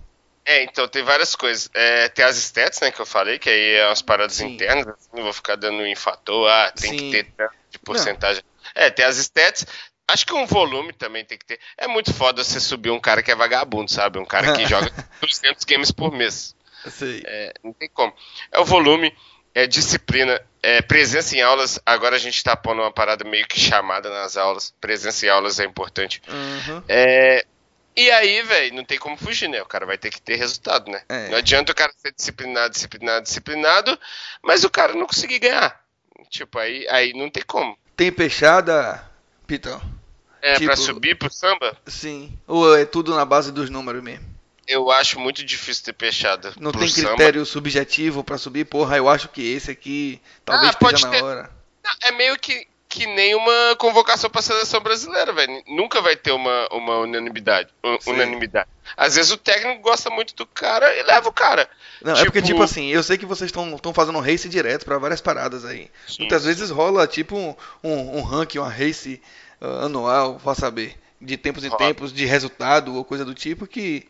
Speaker 4: É, então tem várias coisas. É, tem as stats, né, que eu falei, que aí é umas paradas Sim. internas. Assim, não vou ficar dando um fator, ah, tem Sim. que ter de porcentagem. Não. É, tem as stats. Acho que um volume também tem que ter. É muito foda você subir um cara que é vagabundo, sabe? Um cara que joga 200 games por mês. É, não tem como. É o volume, é disciplina, é presença em aulas. Agora a gente tá pondo uma parada meio que chamada nas aulas. Presença em aulas é importante.
Speaker 2: Uhum.
Speaker 4: É, e aí, velho, não tem como fugir, né? O cara vai ter que ter resultado, né?
Speaker 2: É.
Speaker 4: Não adianta o cara ser disciplinado, disciplinado, disciplinado, mas o cara não conseguir ganhar. Tipo, aí, aí não tem como.
Speaker 2: Tem peixada, Pitão?
Speaker 4: É, tipo, pra subir pro samba?
Speaker 2: Sim. Ou é tudo na base dos números mesmo?
Speaker 4: Eu acho muito difícil ter peixada.
Speaker 2: Não tem critério samba. subjetivo para subir? Porra, eu acho que esse aqui talvez ah, esteja na ter... hora.
Speaker 4: Não, é meio que, que nem uma convocação pra seleção brasileira, velho. Nunca vai ter uma, uma unanimidade. unanimidade. Às vezes o técnico gosta muito do cara e leva o cara.
Speaker 2: Não, tipo... é porque, tipo, tipo assim, eu sei que vocês estão fazendo um race direto para várias paradas aí. Sim. Muitas vezes rola, tipo, um, um, um ranking, uma race anual, vá saber, de tempos em tempos, de resultado ou coisa do tipo que,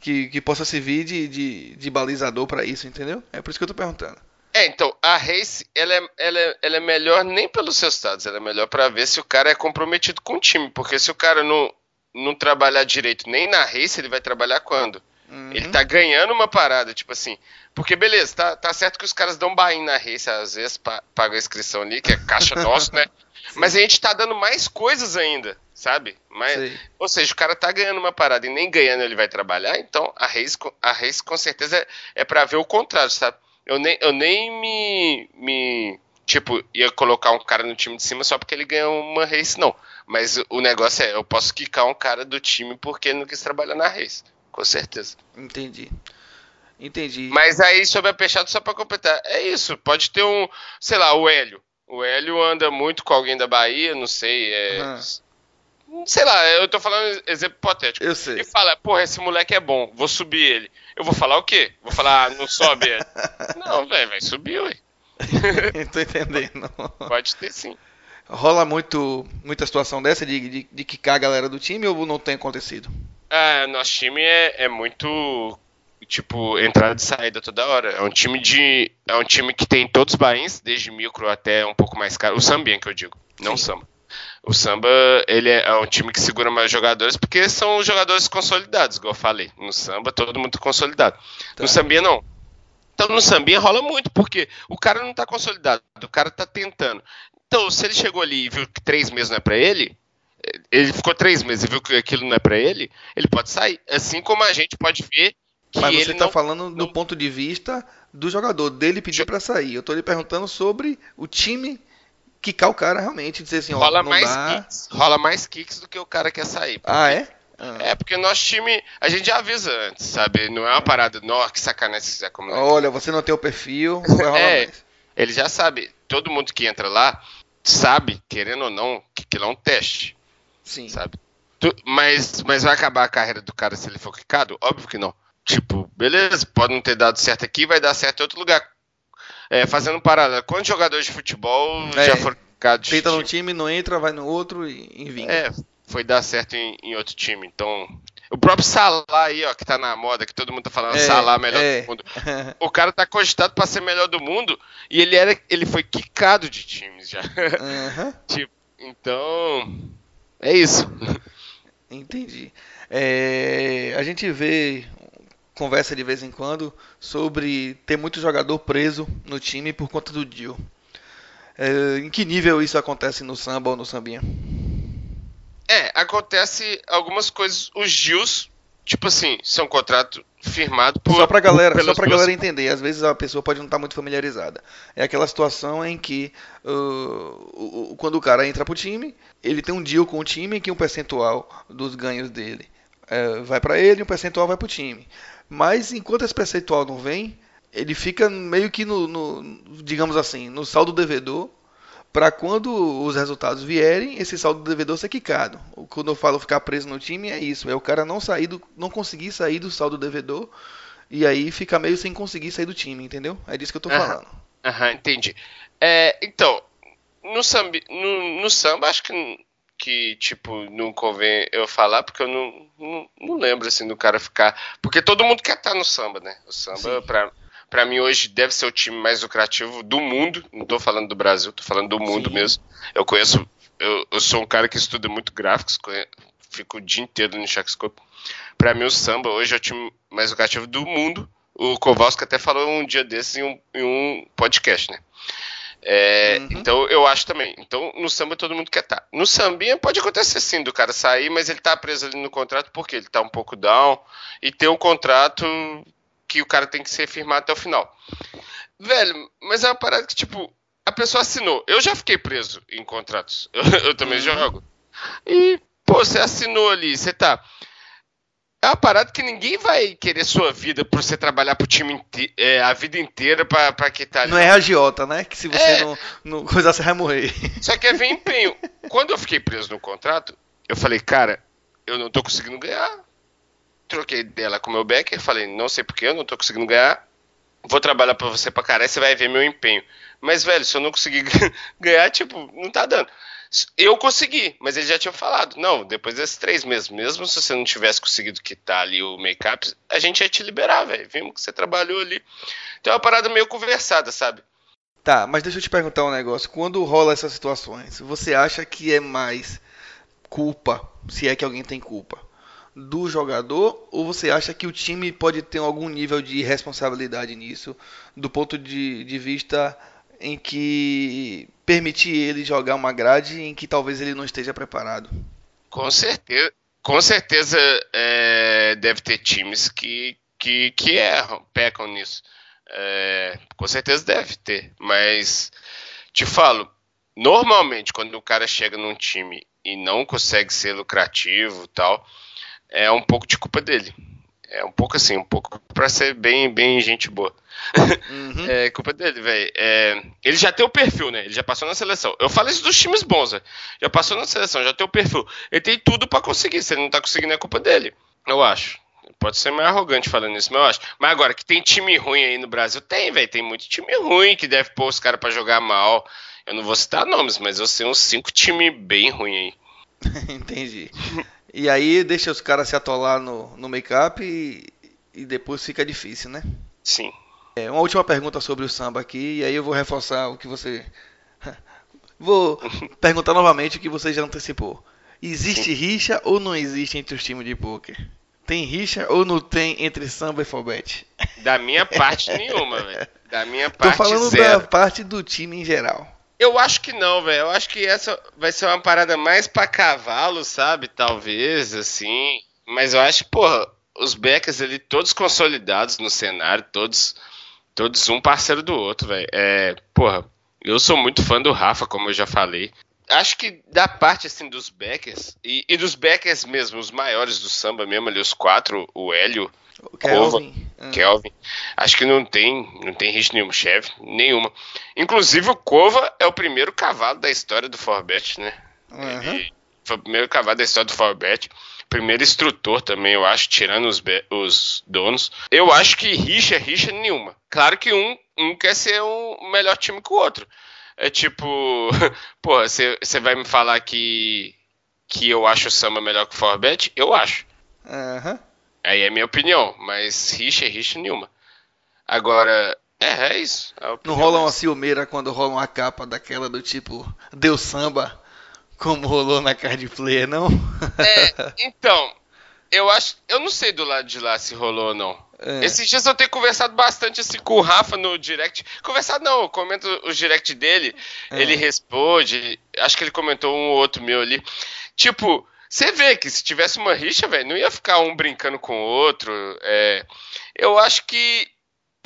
Speaker 2: que, que possa servir de, de, de balizador para isso, entendeu? É por isso que eu tô perguntando.
Speaker 4: É, então, a race, ela é, ela, é, ela é melhor nem pelos resultados, ela é melhor para ver se o cara é comprometido com o time, porque se o cara não, não trabalhar direito nem na race, ele vai trabalhar quando? Uhum. Ele tá ganhando uma parada, tipo assim. Porque beleza, tá, tá certo que os caras dão bain na race, às vezes pagam a inscrição ali, que é caixa nosso, né? Mas a gente tá dando mais coisas ainda, sabe? Mas, ou seja, o cara tá ganhando uma parada e nem ganhando ele vai trabalhar, então a race, a race com certeza é, é para ver o contrário, sabe? Eu nem, eu nem me, me. Tipo, ia colocar um cara no time de cima só porque ele ganhou uma race, não. Mas o negócio é, eu posso quicar um cara do time porque ele não quis trabalhar na race. Com certeza.
Speaker 2: Entendi. Entendi.
Speaker 4: Mas aí, sobre a peixada, só pra completar, é isso. Pode ter um, sei lá, o Hélio. O Hélio anda muito com alguém da Bahia, não sei, é. Sei lá, eu tô falando exemplo hipotético.
Speaker 2: Eu sei.
Speaker 4: E fala, porra, esse moleque é bom, vou subir ele. Eu vou falar o quê? Vou falar, ah, não sobe ele. não, velho, vai subir, ué.
Speaker 2: tô entendendo.
Speaker 4: Pode ter sim.
Speaker 2: Rola muito, muita situação dessa de, de, de quicar a galera do time ou não tem acontecido?
Speaker 4: É, nosso time é, é muito tipo, entrada e saída toda hora. É um time de. É um time que tem todos os bains, desde micro até um pouco mais caro. O Sambien que eu digo, não o samba. O samba, ele é, é um time que segura mais jogadores, porque são jogadores consolidados, igual eu falei. No samba, todo mundo consolidado. Tá. No sambinha, não. Então, no sambinha rola muito, porque o cara não tá consolidado, o cara tá tentando. Então, se ele chegou ali e viu que três meses não é pra ele, ele ficou três meses e viu que aquilo não é pra ele, ele pode sair. Assim como a gente pode ver que
Speaker 2: Mas você tá
Speaker 4: não...
Speaker 2: falando do ponto de vista do jogador, dele pedir pra sair. Eu tô lhe perguntando sobre o time quicar o cara realmente, dizer assim, ó,
Speaker 4: rola
Speaker 2: não
Speaker 4: mais
Speaker 2: dá.
Speaker 4: kicks, rola mais kicks do que o cara quer sair.
Speaker 2: Ah, é? Ah.
Speaker 4: É, porque nosso time, a gente já avisa antes, sabe? Não é uma parada, nossa, que sacanagem se como
Speaker 2: Olha, você não tem o perfil, não vai rolar
Speaker 4: É.
Speaker 2: mais.
Speaker 4: Ele já sabe, todo mundo que entra lá sabe, querendo ou não, que aquilo é um teste,
Speaker 2: Sim.
Speaker 4: sabe? Tu- mas, mas vai acabar a carreira do cara se ele for quicado? Óbvio que não. Tipo, beleza, pode não ter dado certo aqui, vai dar certo em outro lugar. É, fazendo parada, quantos jogadores de futebol
Speaker 2: É.
Speaker 4: já foram quicados?
Speaker 2: Tenta no time, não entra, vai no outro e, e vinga.
Speaker 4: É, foi dar certo em, em outro time. Então, o próprio Salah aí, ó, que tá na moda, que todo mundo tá falando
Speaker 2: É,
Speaker 4: Salah melhor
Speaker 2: é.
Speaker 4: do mundo. O cara tá cogitado pra ser melhor do mundo e ele era, ele foi quicado de times já.
Speaker 2: Aham,
Speaker 4: tipo, então, é isso.
Speaker 2: entendi. É, a gente vê, conversa de vez em quando, sobre ter muito jogador preso no time por conta do deal. É, em que nível isso acontece no samba ou no sambinha?
Speaker 4: É, acontece algumas coisas, os Gils, tipo assim, são contrato firmado por
Speaker 2: Só pra galera, só pra
Speaker 4: duas-
Speaker 2: galera entender, às vezes a pessoa pode não estar muito familiarizada. É aquela situação em que uh, quando o cara entra pro time, ele tem um deal com o time em que um percentual dos ganhos dele eh, vai pra ele e um percentual vai pro time. Mas enquanto esse percentual não vem, ele fica meio que no, no- digamos assim, no saldo devedor para quando os resultados vierem, esse saldo devedor ser quicado. Quando eu falo ficar preso no time, é isso. É o cara não sair do, não conseguir sair do saldo devedor e aí fica meio sem conseguir sair do time, entendeu? É disso que eu tô
Speaker 4: Aham.
Speaker 2: falando.
Speaker 4: Aham, entendi. É, então, no samba, no, no samba acho que, que, tipo, não convém eu falar, porque eu não, não, não lembro, assim, do cara ficar... Porque todo mundo quer estar no samba, né? O samba,
Speaker 2: Sim.
Speaker 4: pra, pra mim, hoje deve ser o time mais lucrativo do mundo. Não tô falando do Brasil, tô falando do mundo
Speaker 2: Sim.
Speaker 4: mesmo. Eu conheço... Eu, eu sou um cara que estuda muito gráficos, conhe- fico o dia inteiro no Shackscope. Pra mim, o samba hoje é o time mais lucrativo do mundo. O Kowalski até falou um dia desses em um, em um podcast, né? É,
Speaker 2: Uhum.
Speaker 4: Então eu acho também. Então no samba todo mundo quer estar. No sambinha pode acontecer sim do cara sair, mas ele tá preso ali no contrato porque ele tá um pouco down e tem um contrato que o cara tem que ser firmado até o final. Velho, mas é uma parada que tipo a pessoa assinou. Eu já fiquei preso em contratos. Eu, eu também
Speaker 2: Uhum.
Speaker 4: jogo. E pô, você assinou ali, você tá é uma parada que ninguém vai querer sua vida por você trabalhar pro time é, a vida inteira pra, pra quitar ali.
Speaker 2: Não é agiota, né? Que se você
Speaker 4: É.
Speaker 2: não, não coisar, você vai morrer.
Speaker 4: Só que é ver empenho. Quando eu fiquei preso no contrato, eu falei, cara, eu não tô conseguindo ganhar. Troquei dela com o meu Becker, falei, não sei porquê, eu não tô conseguindo ganhar. Vou trabalhar pra você pra caralho, você vai ver meu empenho. Mas, velho, se eu não conseguir ganhar, tipo, não tá dando. Eu consegui, mas eles já tinham falado. Não, depois desses três meses, mesmo se você não tivesse conseguido quitar ali o make-up, a gente ia te liberar, velho. Vimos que você trabalhou ali. Então é uma parada meio conversada, sabe?
Speaker 2: Tá, mas deixa eu te perguntar um negócio. Quando rola essas situações, você acha que é mais culpa, se é que alguém tem culpa, do jogador ou você acha que o time pode ter algum nível de responsabilidade nisso, do ponto de, de vista em que permitir ele jogar uma grade em que talvez ele não esteja preparado?
Speaker 4: Com certeza, com certeza é, deve ter times que, que, que erram, pecam nisso. É, com certeza deve ter, mas te falo, normalmente quando o cara chega num time e não consegue ser lucrativo tal, é um pouco de culpa dele. É um pouco assim, um pouco pra ser bem, bem gente boa.
Speaker 2: Uhum.
Speaker 4: É culpa dele, velho. É, ele já tem o perfil, né? Ele já passou na seleção. Eu falo isso dos times bons, né? Já passou na seleção, já tem o perfil. Ele tem tudo pra conseguir. Se ele não tá conseguindo, é culpa dele. Eu acho. Pode ser meio arrogante falando isso, mas eu acho. Mas agora, que tem time ruim aí no Brasil, tem, velho. Tem muito time ruim que deve pôr os caras pra jogar mal. Eu não vou citar nomes, mas eu sei uns cinco times bem ruins aí.
Speaker 2: Entendi. E aí deixa os caras se atolar no, no make-up e, e depois fica difícil, né?
Speaker 4: Sim.
Speaker 2: É, uma última pergunta sobre o samba aqui, e aí eu vou reforçar o que você. Vou perguntar novamente o que você já antecipou. Existe rixa ou não existe entre os times de poker? Tem rixa ou não tem entre samba e fobete?
Speaker 4: Da minha parte, nenhuma, velho. Da minha
Speaker 2: Tô
Speaker 4: parte,
Speaker 2: falando
Speaker 4: zero.
Speaker 2: da parte do time em geral.
Speaker 4: Eu acho que não, velho. Eu acho que essa vai ser uma parada mais pra cavalo, sabe? Talvez, assim. Mas eu acho, porra, os backers ali, todos consolidados no cenário, todos, todos um parceiro do outro, velho. É, porra, eu sou muito fã do Rafa, como eu já falei. Acho que da parte assim dos backers, e, e dos backers mesmo, os maiores do samba mesmo, ali, os quatro, o Hélio, o Kelvin. Hum. Kelvin. Acho que não tem, não tem risco nenhum, chefe, nenhuma. Inclusive o Kova é o primeiro cavalo da história do Forbet, né? Uhum. foi o primeiro cavalo da história do Forbet. Primeiro instrutor também, eu acho, tirando os, os donos. Eu acho que rixa, rixa nenhuma. Claro que um, um quer ser um melhor time que o outro. É tipo, pô, você vai me falar que, que eu acho o Samba melhor que o Forbet? Eu acho.
Speaker 2: Uhum.
Speaker 4: Aí é minha opinião, mas rixa é rixa nenhuma. Agora, é, é isso.
Speaker 2: Não rola uma ciumeira quando rola uma capa daquela do tipo, deu samba, como rolou na card player, não?
Speaker 4: É, então, eu acho. Eu não sei do lado de lá se rolou ou não. É. Esses dias eu tenho conversado bastante assim com o Rafa no direct. Conversado não, eu comento o direct dele, é. ele responde. Acho que ele comentou um ou outro meu ali. Tipo, você vê que se tivesse uma rixa, velho, não ia ficar um brincando com o outro. É, eu acho que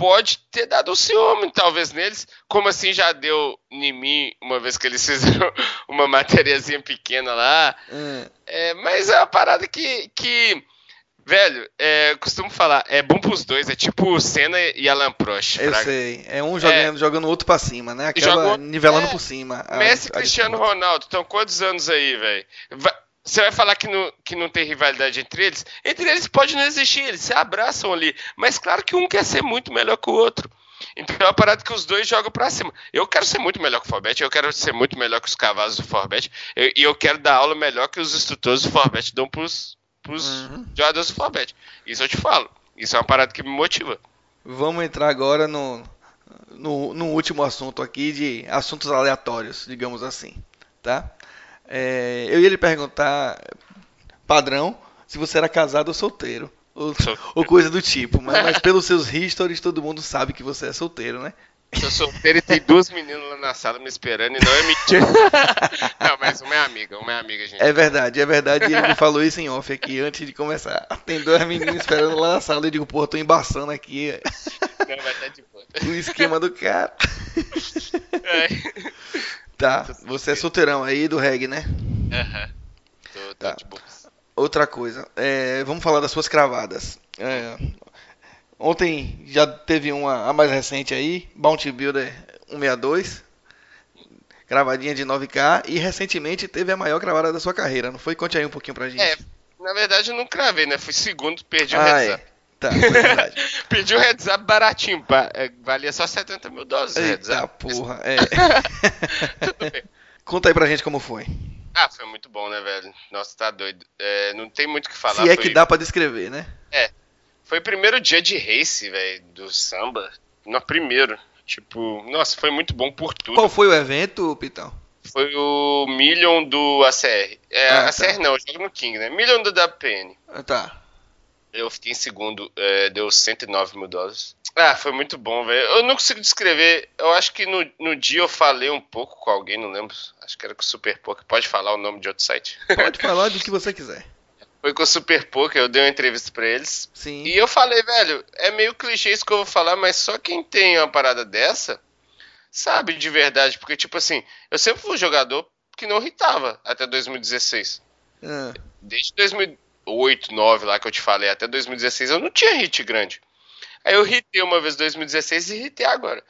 Speaker 4: pode ter dado um ciúme, talvez, neles. Como assim já deu em mim, uma vez que eles fizeram uma matériazinha pequena lá. Hum. É, mas é uma parada que. que velho, é, costumo falar, é bom pros dois, é tipo Senna e Alan Prost.
Speaker 2: Eu sei, é um jogando, é, jogando o outro pra cima, né? Aquela joga, nivelando é, por cima.
Speaker 4: Messi e Cristiano Ronaldo, estão quantos anos aí, velho? Você vai falar que não, que não tem rivalidade entre eles? Entre eles pode não existir, eles se abraçam ali. Mas claro que um quer ser muito melhor que o outro. Então é uma parada que os dois jogam pra cima. Eu quero ser muito melhor que o Forbet, eu quero ser muito melhor que os cavalos do Forbet, e eu, eu, quero dar aula melhor que os instrutores do Forbet dão pros, pros uhum. jogadores do Forbet. Isso eu te falo. Isso é uma parada que me motiva.
Speaker 2: Vamos entrar agora no, no, no último assunto aqui de assuntos aleatórios, digamos assim, tá? É, eu ia lhe perguntar, padrão, se você era casado ou solteiro. Ou, ou coisa do tipo. Mas, mas, pelos seus histories, todo mundo sabe que você é solteiro, né?
Speaker 4: Sou solteiro e tem duas meninas lá na sala me esperando e não é mentira. não, mas uma é amiga, uma é amiga, gente.
Speaker 2: É verdade, é verdade. E ele me falou isso em off aqui antes de começar. Tem duas meninas esperando lá na sala. Eu digo, pô, tô embaçando aqui. Não, estar de boa. O esquema do cara. É. Tá, você é solteirão aí do reggae, né?
Speaker 4: Aham. Uhum. Tô, tô tá. de boa.
Speaker 2: Outra coisa, é, vamos falar das suas cravadas. É, ontem já teve uma, a mais recente aí, Bounty Builder 162, cravadinha de 9K, e recentemente teve a maior cravada da sua carreira, não foi? Conte aí um pouquinho pra gente.
Speaker 4: É, na verdade eu não cravei, né? Fui segundo, perdi o ah, heads
Speaker 2: é. Tá, verdade.
Speaker 4: Pedi o heads up baratinho, é, valia só 70 mil dólares heads up.
Speaker 2: porra, é. Conta aí pra gente como foi.
Speaker 4: Ah, foi muito bom, né, velho? Nossa, tá doido. É, não tem muito o que falar.
Speaker 2: Se é foi... que dá pra descrever, né?
Speaker 4: É. Foi o primeiro dia de race, velho, do samba. No primeiro. Tipo, nossa, foi muito bom por tudo.
Speaker 2: Qual foi o evento, Pitão?
Speaker 4: Foi o Million do ACR. É, ah, ACR tá. não, eu jogo no King, né? Million do WPN.
Speaker 2: Ah, tá.
Speaker 4: Eu fiquei em segundo, é, deu 109 mil dólares. Ah, foi muito bom, velho. Eu não consigo descrever. Eu acho que no, no dia eu falei um pouco com alguém, não lembro. Acho que era com o Super Poker. Pode falar o nome de outro site?
Speaker 2: Pode falar do que você quiser.
Speaker 4: Foi com o Super Poker, eu dei uma entrevista pra eles.
Speaker 2: Sim.
Speaker 4: E eu falei, velho, é meio clichê isso que eu vou falar, mas só quem tem uma parada dessa sabe de verdade. Porque, tipo assim, eu sempre fui um jogador que não irritava até 2016. Ah. Desde 2016. 8, 9 lá que eu te falei, até 2016 eu não tinha hit grande. Aí eu hitei uma vez em 2016 e hitei agora.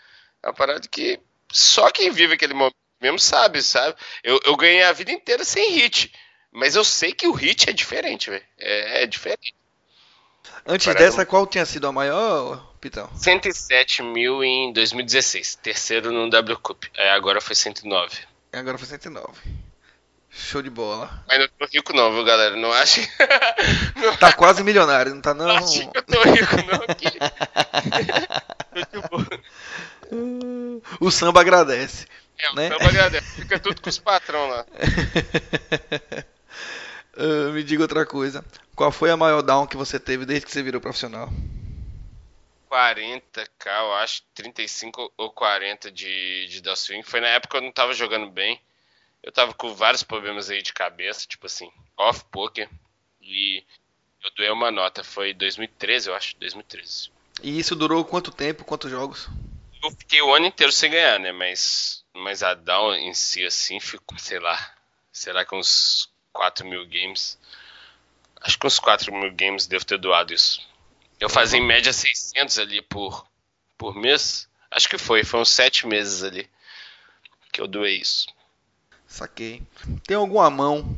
Speaker 4: É uma parada que só quem vive aquele momento mesmo sabe, sabe? Eu, eu ganhei a vida inteira sem hit. Mas eu sei que o hit é diferente, velho. É, é, diferente.
Speaker 2: Antes Parada dessa, qual tinha sido a maior, Pitão?
Speaker 4: 107 mil em 2016. Terceiro no W Cup. É, agora foi 109.
Speaker 2: Agora foi 109. Show de bola.
Speaker 4: Mas não tô rico não, viu, galera? Não acho.
Speaker 2: Não tá quase milionário, não tá não? Não
Speaker 4: acho que eu tô rico não aqui.
Speaker 2: o samba agradece.
Speaker 4: É, o né? samba agradece. Fica tudo com os patrão lá.
Speaker 2: uh, me diga outra coisa. Qual foi a maior down que você teve desde que você virou profissional?
Speaker 4: 40k, eu acho, 35 ou 40 de, de da swing. Foi na época que eu não tava jogando bem. Eu tava com vários problemas aí de cabeça, tipo assim, off poker. E eu doei uma nota, foi 2013, eu acho, 2013.
Speaker 2: E isso durou quanto tempo, quantos jogos?
Speaker 4: Eu fiquei o ano inteiro sem ganhar, né? Mas, mas a Down em si, assim, ficou, sei lá, será que uns 4 mil games? Acho que uns 4 mil games devo ter doado isso. Eu fazia em média 600 ali por, por mês. Acho que foi, foi uns 7 meses ali que eu doei isso.
Speaker 2: Saquei. Tem alguma mão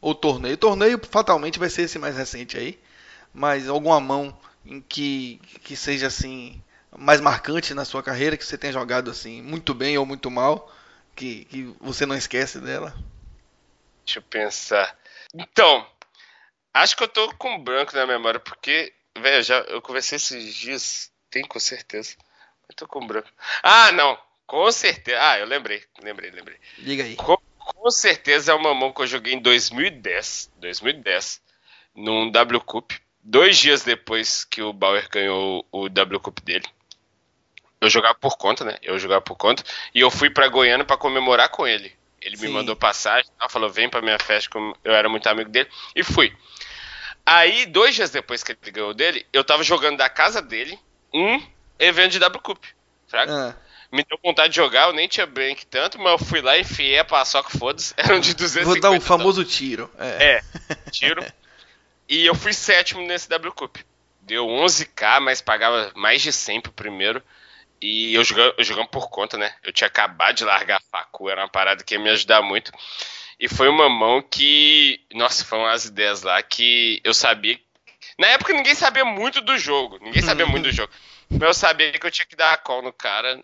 Speaker 2: ou torneio? Torneio fatalmente vai ser esse mais recente aí, mas alguma mão em que, que seja assim mais marcante na sua carreira, que você tenha jogado assim muito bem ou muito mal, que, que você não esquece dela?
Speaker 4: Deixa eu pensar. Então, acho que eu tô com branco na memória, porque, velho, já eu conversei esses dias, tem com certeza. Eu tô com branco. Ah, não, com certeza. Ah, eu lembrei, lembrei, lembrei.
Speaker 2: Diga aí.
Speaker 4: Com, com certeza é uma mão que eu joguei em 2010, 2010, num W Cup dois dias depois que o Bauer ganhou o W Cup dele. Eu jogava por conta, né? Eu jogava por conta. E eu fui para Goiânia para comemorar com ele. Ele Sim. me mandou passagem, falou: vem pra minha festa, como eu era muito amigo dele. E fui. Aí, dois dias depois que ele ganhou dele, eu tava jogando da casa dele um evento de W Cup. Fraga? Ah. Me deu vontade de jogar, eu nem tinha break tanto, mas eu fui lá e enfiei a paçoca, foda-se. Eram de 250.
Speaker 2: Vou dar um famoso tiro.
Speaker 4: É, é tiro. E eu fui sétimo nesse W Cup. Deu 11k, mas pagava mais de 100 pro primeiro. E eu jogando, eu jogando por conta, né? Eu tinha acabado de largar a facu, era uma parada que ia me ajudar muito. E foi uma mão que. Nossa, foram umas ideias lá que eu sabia. Na época ninguém sabia muito do jogo. Ninguém sabia muito do jogo. Mas eu sabia que eu tinha que dar a call no cara.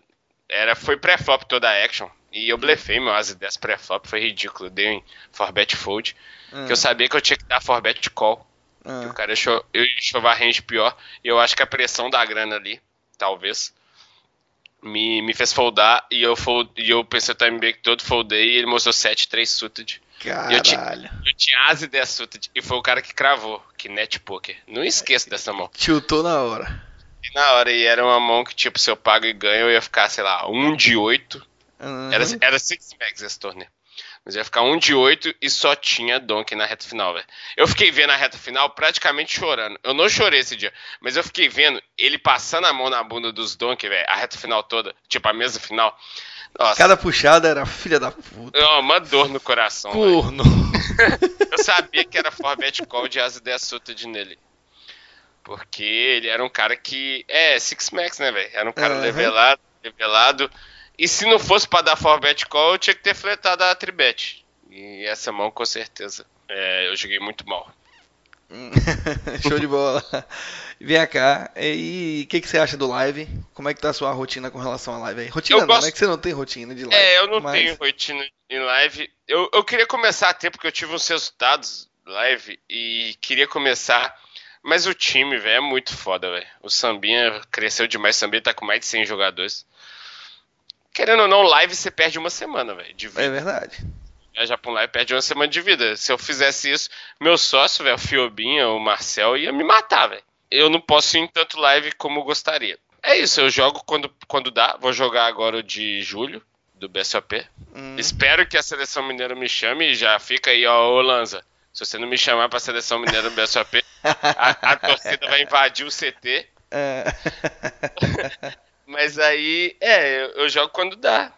Speaker 4: Era, foi pré-flop toda a action. E eu blefei meu as ideias pré-flop, foi ridículo. Eu dei um forbet fold. Uhum. Que eu sabia que eu tinha que dar forbet call. Ah. o cara achou, eu chovar range pior. E eu acho que a pressão da grana ali, talvez, me, me fez foldar. E eu, fold, e eu pensei o time break todo, foldei. E ele mostrou 7-3 suited.
Speaker 2: Caralho.
Speaker 4: Eu tinha, eu tinha as 10 suited. E foi o cara que cravou, que net poker. Não esqueço dessa mão.
Speaker 2: Tiltou na hora.
Speaker 4: E na hora, e era uma mão que, tipo, se eu pago e ganho, eu ia ficar, sei lá, 1 de 8. Uhum. Era, era 6 mags esse torneio. Mas ia ficar um de oito e só tinha Donkey na reta final, velho. Eu fiquei vendo a reta final praticamente chorando. Eu não chorei esse dia, mas eu fiquei vendo ele passando a mão na bunda dos Donkey, velho, a reta final toda, tipo a mesa final.
Speaker 2: Nossa. Cada puxada era filha da puta.
Speaker 4: Oh, uma dor no coração.
Speaker 2: Corno.
Speaker 4: eu sabia que era Forbet Call de Asa 10 Suited nele. Porque ele era um cara que. É, Six Max, né, velho? Era um cara uhum. levelado, levelado. E se não fosse para dar forbet call, eu tinha que ter fletado a tribet. E essa mão, com certeza. É, eu joguei muito mal.
Speaker 2: Show de bola. Vem cá, e o que, que você acha do live? Como é que tá a sua rotina com relação à live aí? Rotina eu não, gosto... é que você não tem rotina de live.
Speaker 4: É, eu não mas... tenho rotina em live. Eu, eu queria começar a ter, porque eu tive uns resultados live e queria começar. Mas o time, velho, é muito foda, velho. O Sambinha cresceu demais. O Sambinha tá com mais de 100 jogadores. Querendo ou não, live você perde uma semana, velho.
Speaker 2: É verdade.
Speaker 4: Viajar pra um live perde uma semana de vida. Se eu fizesse isso, meu sócio, velho, o Fiobinha, o Marcel, ia me matar, velho. Eu não posso ir em tanto live como gostaria. É isso, eu jogo quando, quando dá. Vou jogar agora o de julho, do BSOP. Hum. Espero que a seleção mineira me chame e já fica aí, ó, ô Lanza. Se você não me chamar pra seleção mineira do BSOP, a, a torcida vai invadir o CT. É. Mas aí, é, eu, eu, jogo quando dá.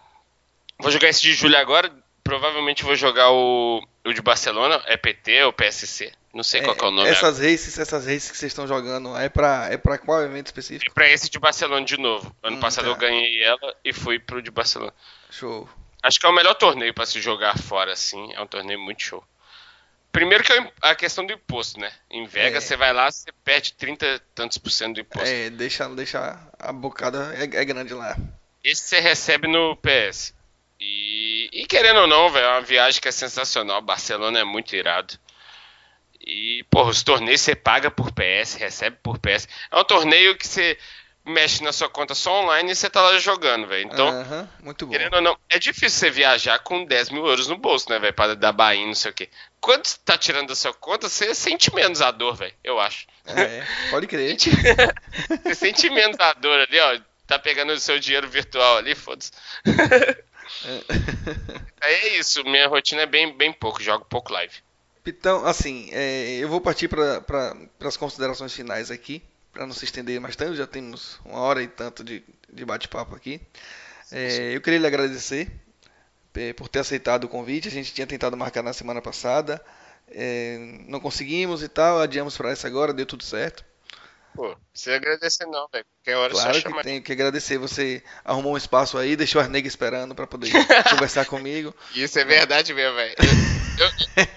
Speaker 4: Vou jogar esse de julho agora. Provavelmente vou jogar o, o de Barcelona, é PT ou PSC. Não sei é, qual é o nome.
Speaker 2: Essas races, essas races que vocês estão jogando, é pra, é pra qual evento específico?
Speaker 4: É pra esse de Barcelona de novo. Ano hum, passado tá. eu ganhei ela e fui pro de Barcelona.
Speaker 2: Show.
Speaker 4: Acho que é o melhor torneio para se jogar fora, assim. É um torneio muito show. Primeiro que é a questão do imposto, né? Em Vegas, é. você vai lá, você perde 30 tantos por cento do imposto.
Speaker 2: É, deixa, deixa a bocada é, é grande lá.
Speaker 4: Esse você recebe no PS. E, e querendo ou não, velho, é uma viagem que é sensacional. Barcelona é muito irado. E, porra, os torneios você paga por PS, recebe por PS. É um torneio que você. Mexe na sua conta só online e você tá lá jogando, velho. Então,
Speaker 2: uhum, muito bom.
Speaker 4: querendo ou não, é difícil você viajar com 10 mil euros no bolso, né, velho? Para dar Bahia, não sei o quê. Quando você tá tirando da sua conta, você sente menos a dor, velho, eu acho.
Speaker 2: É, pode crer.
Speaker 4: você sente menos a dor ali, ó. Tá pegando o seu dinheiro virtual ali, foda-se. É. é isso, minha rotina é bem, bem pouco, jogo pouco live.
Speaker 2: Então, assim, é, eu vou partir para pra, as considerações finais aqui para não se estender mais tanto, já temos uma hora e tanto de, de bate-papo aqui. É, eu queria lhe agradecer é, por ter aceitado o convite. A gente tinha tentado marcar na semana passada, é, não conseguimos e tal, adiamos para essa agora, deu tudo certo.
Speaker 4: Pô, precisa agradecer não, velho. Qualquer hora
Speaker 2: claro que
Speaker 4: chamar.
Speaker 2: tenho que agradecer. Você arrumou um espaço aí, deixou as negas esperando para poder conversar comigo.
Speaker 4: Isso é verdade mesmo, velho.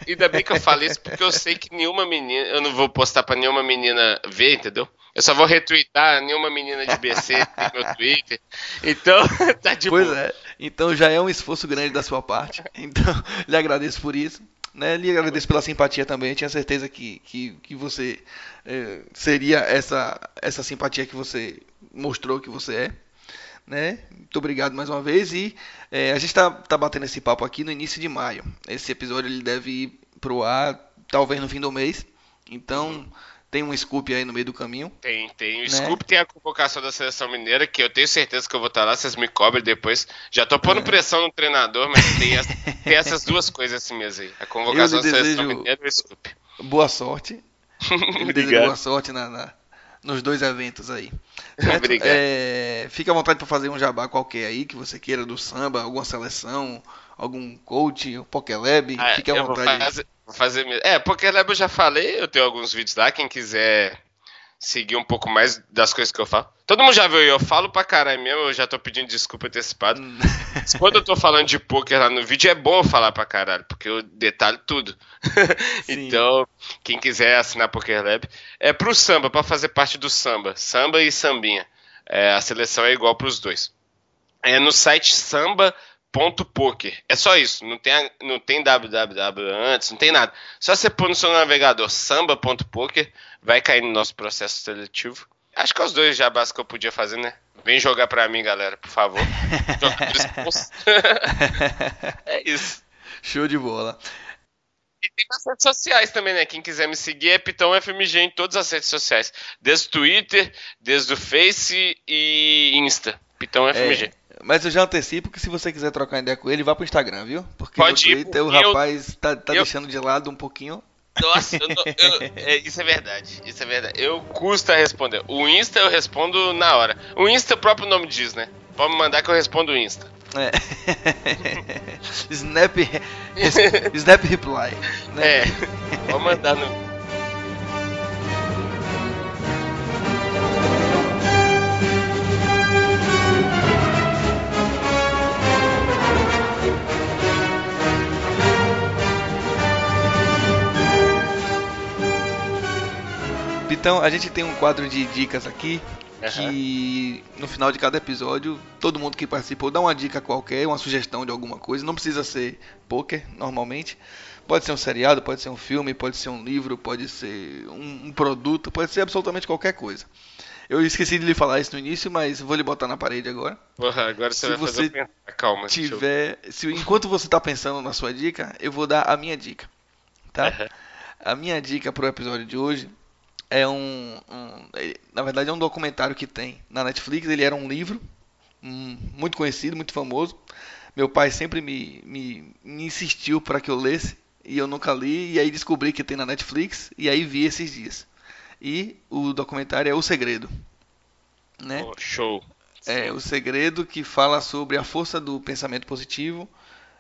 Speaker 4: ainda bem que eu falei isso, porque eu sei que nenhuma menina. Eu não vou postar pra nenhuma menina ver, entendeu? Eu só vou retweetar nenhuma menina de BC tem meu Twitter. Então, tá de
Speaker 2: Pois
Speaker 4: boa.
Speaker 2: é. Então já é um esforço grande da sua parte. Então, lhe agradeço por isso. Né? Lhe agradeço pela simpatia também. Eu tinha certeza que, que, que você eh, seria essa, essa simpatia que você mostrou que você é. Né? Muito obrigado mais uma vez. E eh, a gente está tá batendo esse papo aqui no início de maio. Esse episódio ele deve ir pro ar talvez no fim do mês. Então tem um scoop aí no meio do caminho.
Speaker 4: Tem, tem. O
Speaker 2: Né?
Speaker 4: Scoop tem a convocação da seleção mineira, que eu tenho certeza que eu vou estar lá, vocês me cobrem depois. Já tô
Speaker 2: É.
Speaker 4: pondo pressão no treinador, mas tem, essa- tem essas duas coisas assim mesmo aí. A convocação da seleção mineira e o Scoop.
Speaker 2: Boa sorte.
Speaker 4: Obrigado.
Speaker 2: boa sorte na, na- nos dois eventos aí.
Speaker 4: Obrigado.
Speaker 2: É, fica à vontade para fazer um jabá qualquer aí que você queira do samba, alguma seleção, algum coach, o Pokélab.
Speaker 4: Ah,
Speaker 2: fique à vontade.
Speaker 4: fazer, vou fazer mesmo. É, Pokélab eu já falei, eu tenho alguns vídeos lá, quem quiser seguir um pouco mais das coisas que eu falo. Todo mundo já viu, eu falo pra caralho mesmo, eu já tô pedindo desculpa antecipado.
Speaker 2: Hum.
Speaker 4: Quando eu tô falando de poker lá no vídeo, é bom eu falar pra caralho, porque eu detalho tudo. Então, quem quiser assinar Poker Lab, é pro samba, pra fazer parte do samba. Samba e sambinha. É, a seleção é igual pros dois. É no site samba.poker. É só isso, não tem, não tem www antes, não tem nada. Só você pôr no seu navegador samba.poker, vai cair no nosso processo seletivo. Acho que é os dois jabás que eu podia fazer, né? Vem jogar pra mim, galera, por favor. É isso.
Speaker 2: Show de bola.
Speaker 4: E tem nas redes sociais também, né? Quem quiser me seguir é Pitão FMG em todas as redes sociais. Desde o Twitter, desde o Face e Insta. Pitão FMG.
Speaker 2: É, mas eu já antecipo que se você quiser trocar ideia com ele, vá pro Instagram, viu? Porque
Speaker 4: Pode
Speaker 2: no
Speaker 4: ir,
Speaker 2: Twitter o
Speaker 4: eu-
Speaker 2: rapaz tá, tá
Speaker 4: eu-
Speaker 2: deixando de lado um pouquinho.
Speaker 4: Nossa, eu é, isso é verdade. Isso é verdade. Eu custa responder. O Insta eu respondo na hora. O Insta o próprio nome diz, né? Pode me mandar que eu respondo o Insta.
Speaker 2: É. Snap, Snap Reply. Né?
Speaker 4: É. Pode mandar no.
Speaker 2: Então, a gente tem um quadro de dicas aqui que no final de cada episódio, todo mundo que participou dá uma dica qualquer, uma sugestão de alguma coisa. Não precisa ser poker, normalmente. Pode ser um seriado, pode ser um filme, pode ser um livro, pode ser um, um produto, pode ser absolutamente qualquer coisa. Eu esqueci de lhe falar isso no início, mas vou lhe botar na parede agora.
Speaker 4: Porra, agora você
Speaker 2: Se
Speaker 4: vai
Speaker 2: você
Speaker 4: fazer. Calma, eu-
Speaker 2: Tiver, se enquanto você está pensando na sua dica, eu vou dar a minha dica, tá?
Speaker 4: Aham.
Speaker 2: A minha dica pro episódio de hoje é um, um- na verdade é um documentário que tem na Netflix. Ele era um livro hum, muito conhecido, muito famoso. Meu pai sempre me, me, me insistiu para que eu lesse e eu nunca li. E aí descobri que tem na Netflix e aí vi esses dias. E o documentário é O Segredo, né?
Speaker 4: Pô, show.
Speaker 2: É, o segredo que fala sobre a força do pensamento positivo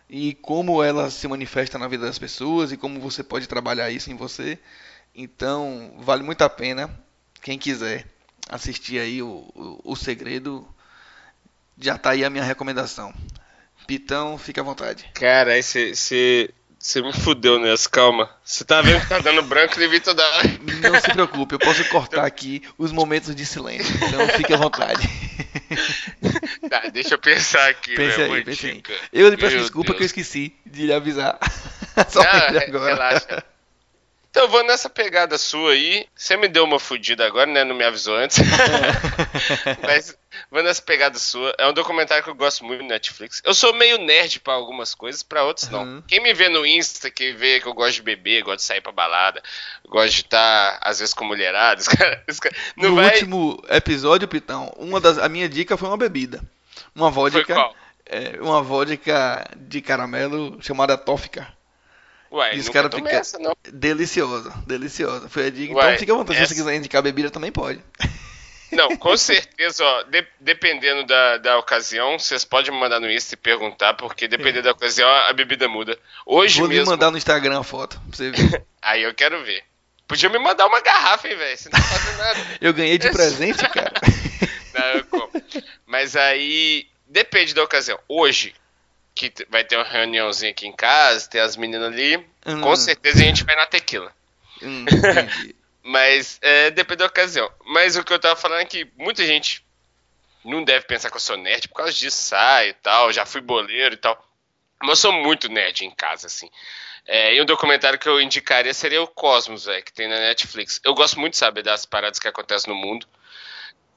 Speaker 2: e como ela se manifesta na vida das pessoas e como você pode trabalhar isso em você. Então, vale muito a pena quem quiser assistir aí o, o, o segredo. Já tá aí a minha recomendação. Pitão, fica à vontade.
Speaker 4: Cara, aí você. Você me fudeu nessa, calma. Você tá vendo que tá dando branco de toda hora.
Speaker 2: Não se preocupe, eu posso cortar aqui os momentos de silêncio. Então fique à vontade.
Speaker 4: Tá, deixa eu pensar aqui,
Speaker 2: Pense
Speaker 4: velho.
Speaker 2: aí, pense aí. Eu lhe peço
Speaker 4: Meu
Speaker 2: desculpa que eu
Speaker 4: Deus.
Speaker 2: esqueci de lhe avisar. Só
Speaker 4: Não, re-
Speaker 2: agora.
Speaker 4: relaxa. Então eu vou nessa pegada sua aí. Você me deu uma fudida agora, né? Não me avisou antes. Mas vou nessa pegada sua. É um documentário que eu gosto muito no Netflix. Eu sou meio nerd para algumas coisas, para outras não. Uhum. Quem me vê no Insta, que vê que eu gosto de beber, gosto de sair pra balada, gosto de estar, às vezes, com mulheradas, cara,
Speaker 2: não no vai... último episódio, Pitão, uma das, a minha dica foi uma bebida. Uma vodka. É, uma vodka de caramelo chamada Tófica.
Speaker 4: Ué, Esse cara fica essa, não.
Speaker 2: deliciosa, deliciosa. Foi a dica. Então fica à vontade. Essa... Se você quiser indicar bebida também pode.
Speaker 4: Não, com certeza, ó, de, dependendo da, da ocasião, vocês podem me mandar no Insta e perguntar, porque dependendo é. da ocasião, a bebida muda. Hoje
Speaker 2: Vou
Speaker 4: mesmo.
Speaker 2: Vou mandar no Instagram a foto, pra você ver.
Speaker 4: Aí eu quero ver. Podia me mandar uma garrafa, hein, velho? Você não tá fazendo nada.
Speaker 2: eu ganhei de presente, cara.
Speaker 4: não, eu como. Mas aí, depende da ocasião. Hoje, que vai ter uma reuniãozinha aqui em casa, tem as meninas ali, hum. com certeza a gente vai na tequila. Hum, Mas é, depende da ocasião. Mas o que eu tava falando é que muita gente não deve pensar que eu sou nerd por causa disso, sai e tal, já fui boleiro e tal. Mas eu sou muito nerd em casa, assim. É, e um documentário que eu indicaria seria o Cosmos, véio, que tem na Netflix. Eu gosto muito de saber das paradas que acontecem no mundo,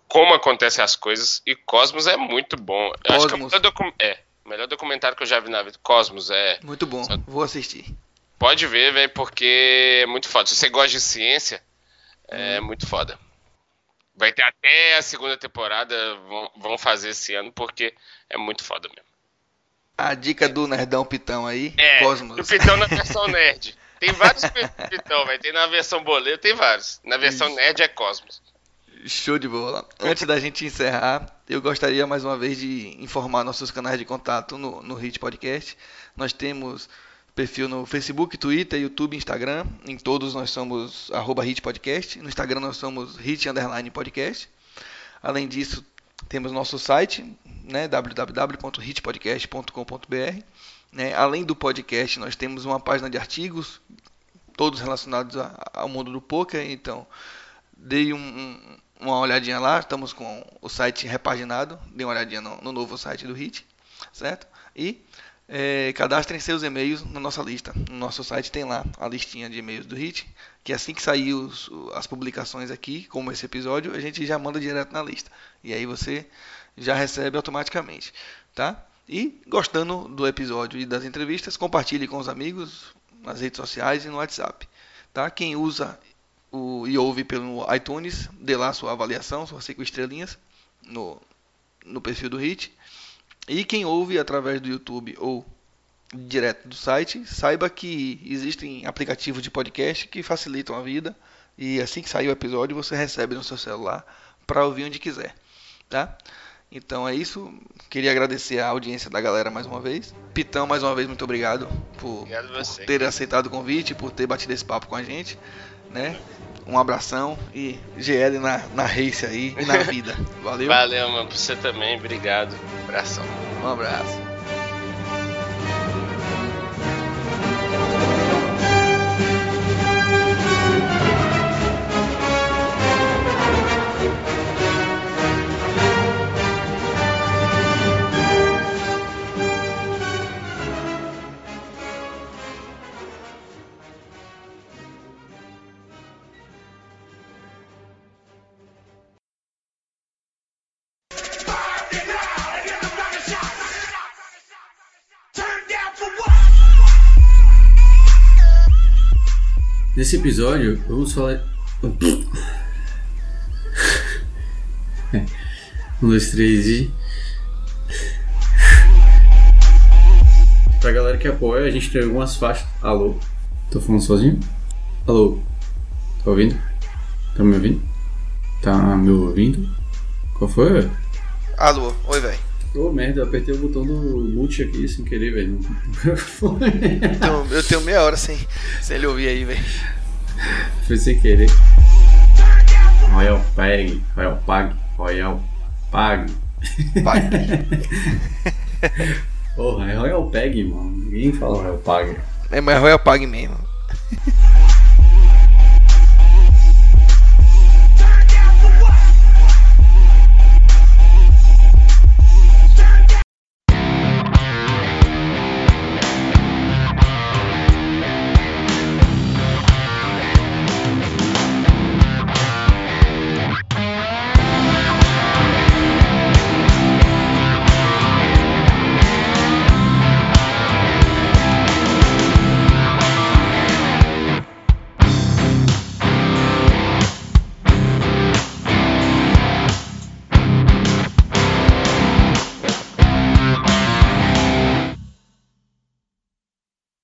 Speaker 4: como acontecem as coisas, e Cosmos é muito bom. Cosmos. Acho que é, é o melhor documentário que eu já vi na vida. Cosmos, é.
Speaker 2: Muito bom, vou assistir.
Speaker 4: Pode ver, velho, porque é muito foda. Se você gosta de ciência, é hum. muito foda. Vai ter até a segunda temporada, vão fazer esse ano, porque é muito foda mesmo.
Speaker 2: A dica do Nerdão Pitão aí,
Speaker 4: é, Cosmos. O Pitão na versão nerd. Tem vários Pitão, vai. Tem na versão boleto, tem vários. Na versão Isso. nerd é Cosmos.
Speaker 2: Show de bola. Antes da gente encerrar, eu gostaria mais uma vez de informar nossos canais de contato no, no Hit Podcast. Nós temos perfil no Facebook, Twitter, YouTube, Instagram. Em todos nós somos arroba Hit Podcast. No Instagram nós somos Hit Underline Podcast. Além disso, temos nosso site, né, www.hitpodcast.com.br. Né? Além do podcast, nós temos uma página de artigos, todos relacionados ao mundo do poker. Então, dei um uma olhadinha lá, estamos com o site repaginado, dê uma olhadinha no, no novo site do HIT, certo? E é, cadastrem seus e-mails na nossa lista. No nosso site tem lá a listinha de e-mails do HIT, que assim que sair os, as publicações aqui, como esse episódio, a gente já manda direto na lista. E aí você já recebe automaticamente, tá? E gostando do episódio e das entrevistas, compartilhe com os amigos nas redes sociais e no WhatsApp. Tá? Quem usa o, e ouve pelo iTunes, dê lá sua avaliação, suas cinco estrelinhas no, no perfil do Hit. E quem ouve através do YouTube ou direto do site, saiba que existem aplicativos de podcast que facilitam a vida e assim que sair o episódio você recebe no seu celular para ouvir onde quiser, tá? Então é isso. Queria agradecer a audiência da galera mais uma vez. Pitão, mais uma vez, muito obrigado por, obrigado por ter aceitado o convite, por ter batido esse papo com a gente né? Um abração e GL na, na race aí e na vida. Valeu.
Speaker 4: Valeu, mano. Pra você também. Obrigado. Um abração.
Speaker 2: Um abraço.
Speaker 1: Nesse episódio, vamos falar. um, dois, três e. Pra galera que apoia, a gente tem algumas faixas. Alô? Tô falando sozinho? Alô? Tá ouvindo? Tá me ouvindo? Tá me ouvindo? Qual foi?
Speaker 2: Alô, oi, velho.
Speaker 1: Ô, oh, merda, eu apertei o botão do mute aqui sem querer, velho.
Speaker 2: então, eu tenho meia hora sem, sem ele ouvir aí, velho.
Speaker 1: Foi sem querer. Royal Pag, Royal Pag, Royal Pag. Pag. Porra, é Royal Pag, mano. Ninguém fala Royal Pag.
Speaker 2: É, mas é Royal Pag mesmo.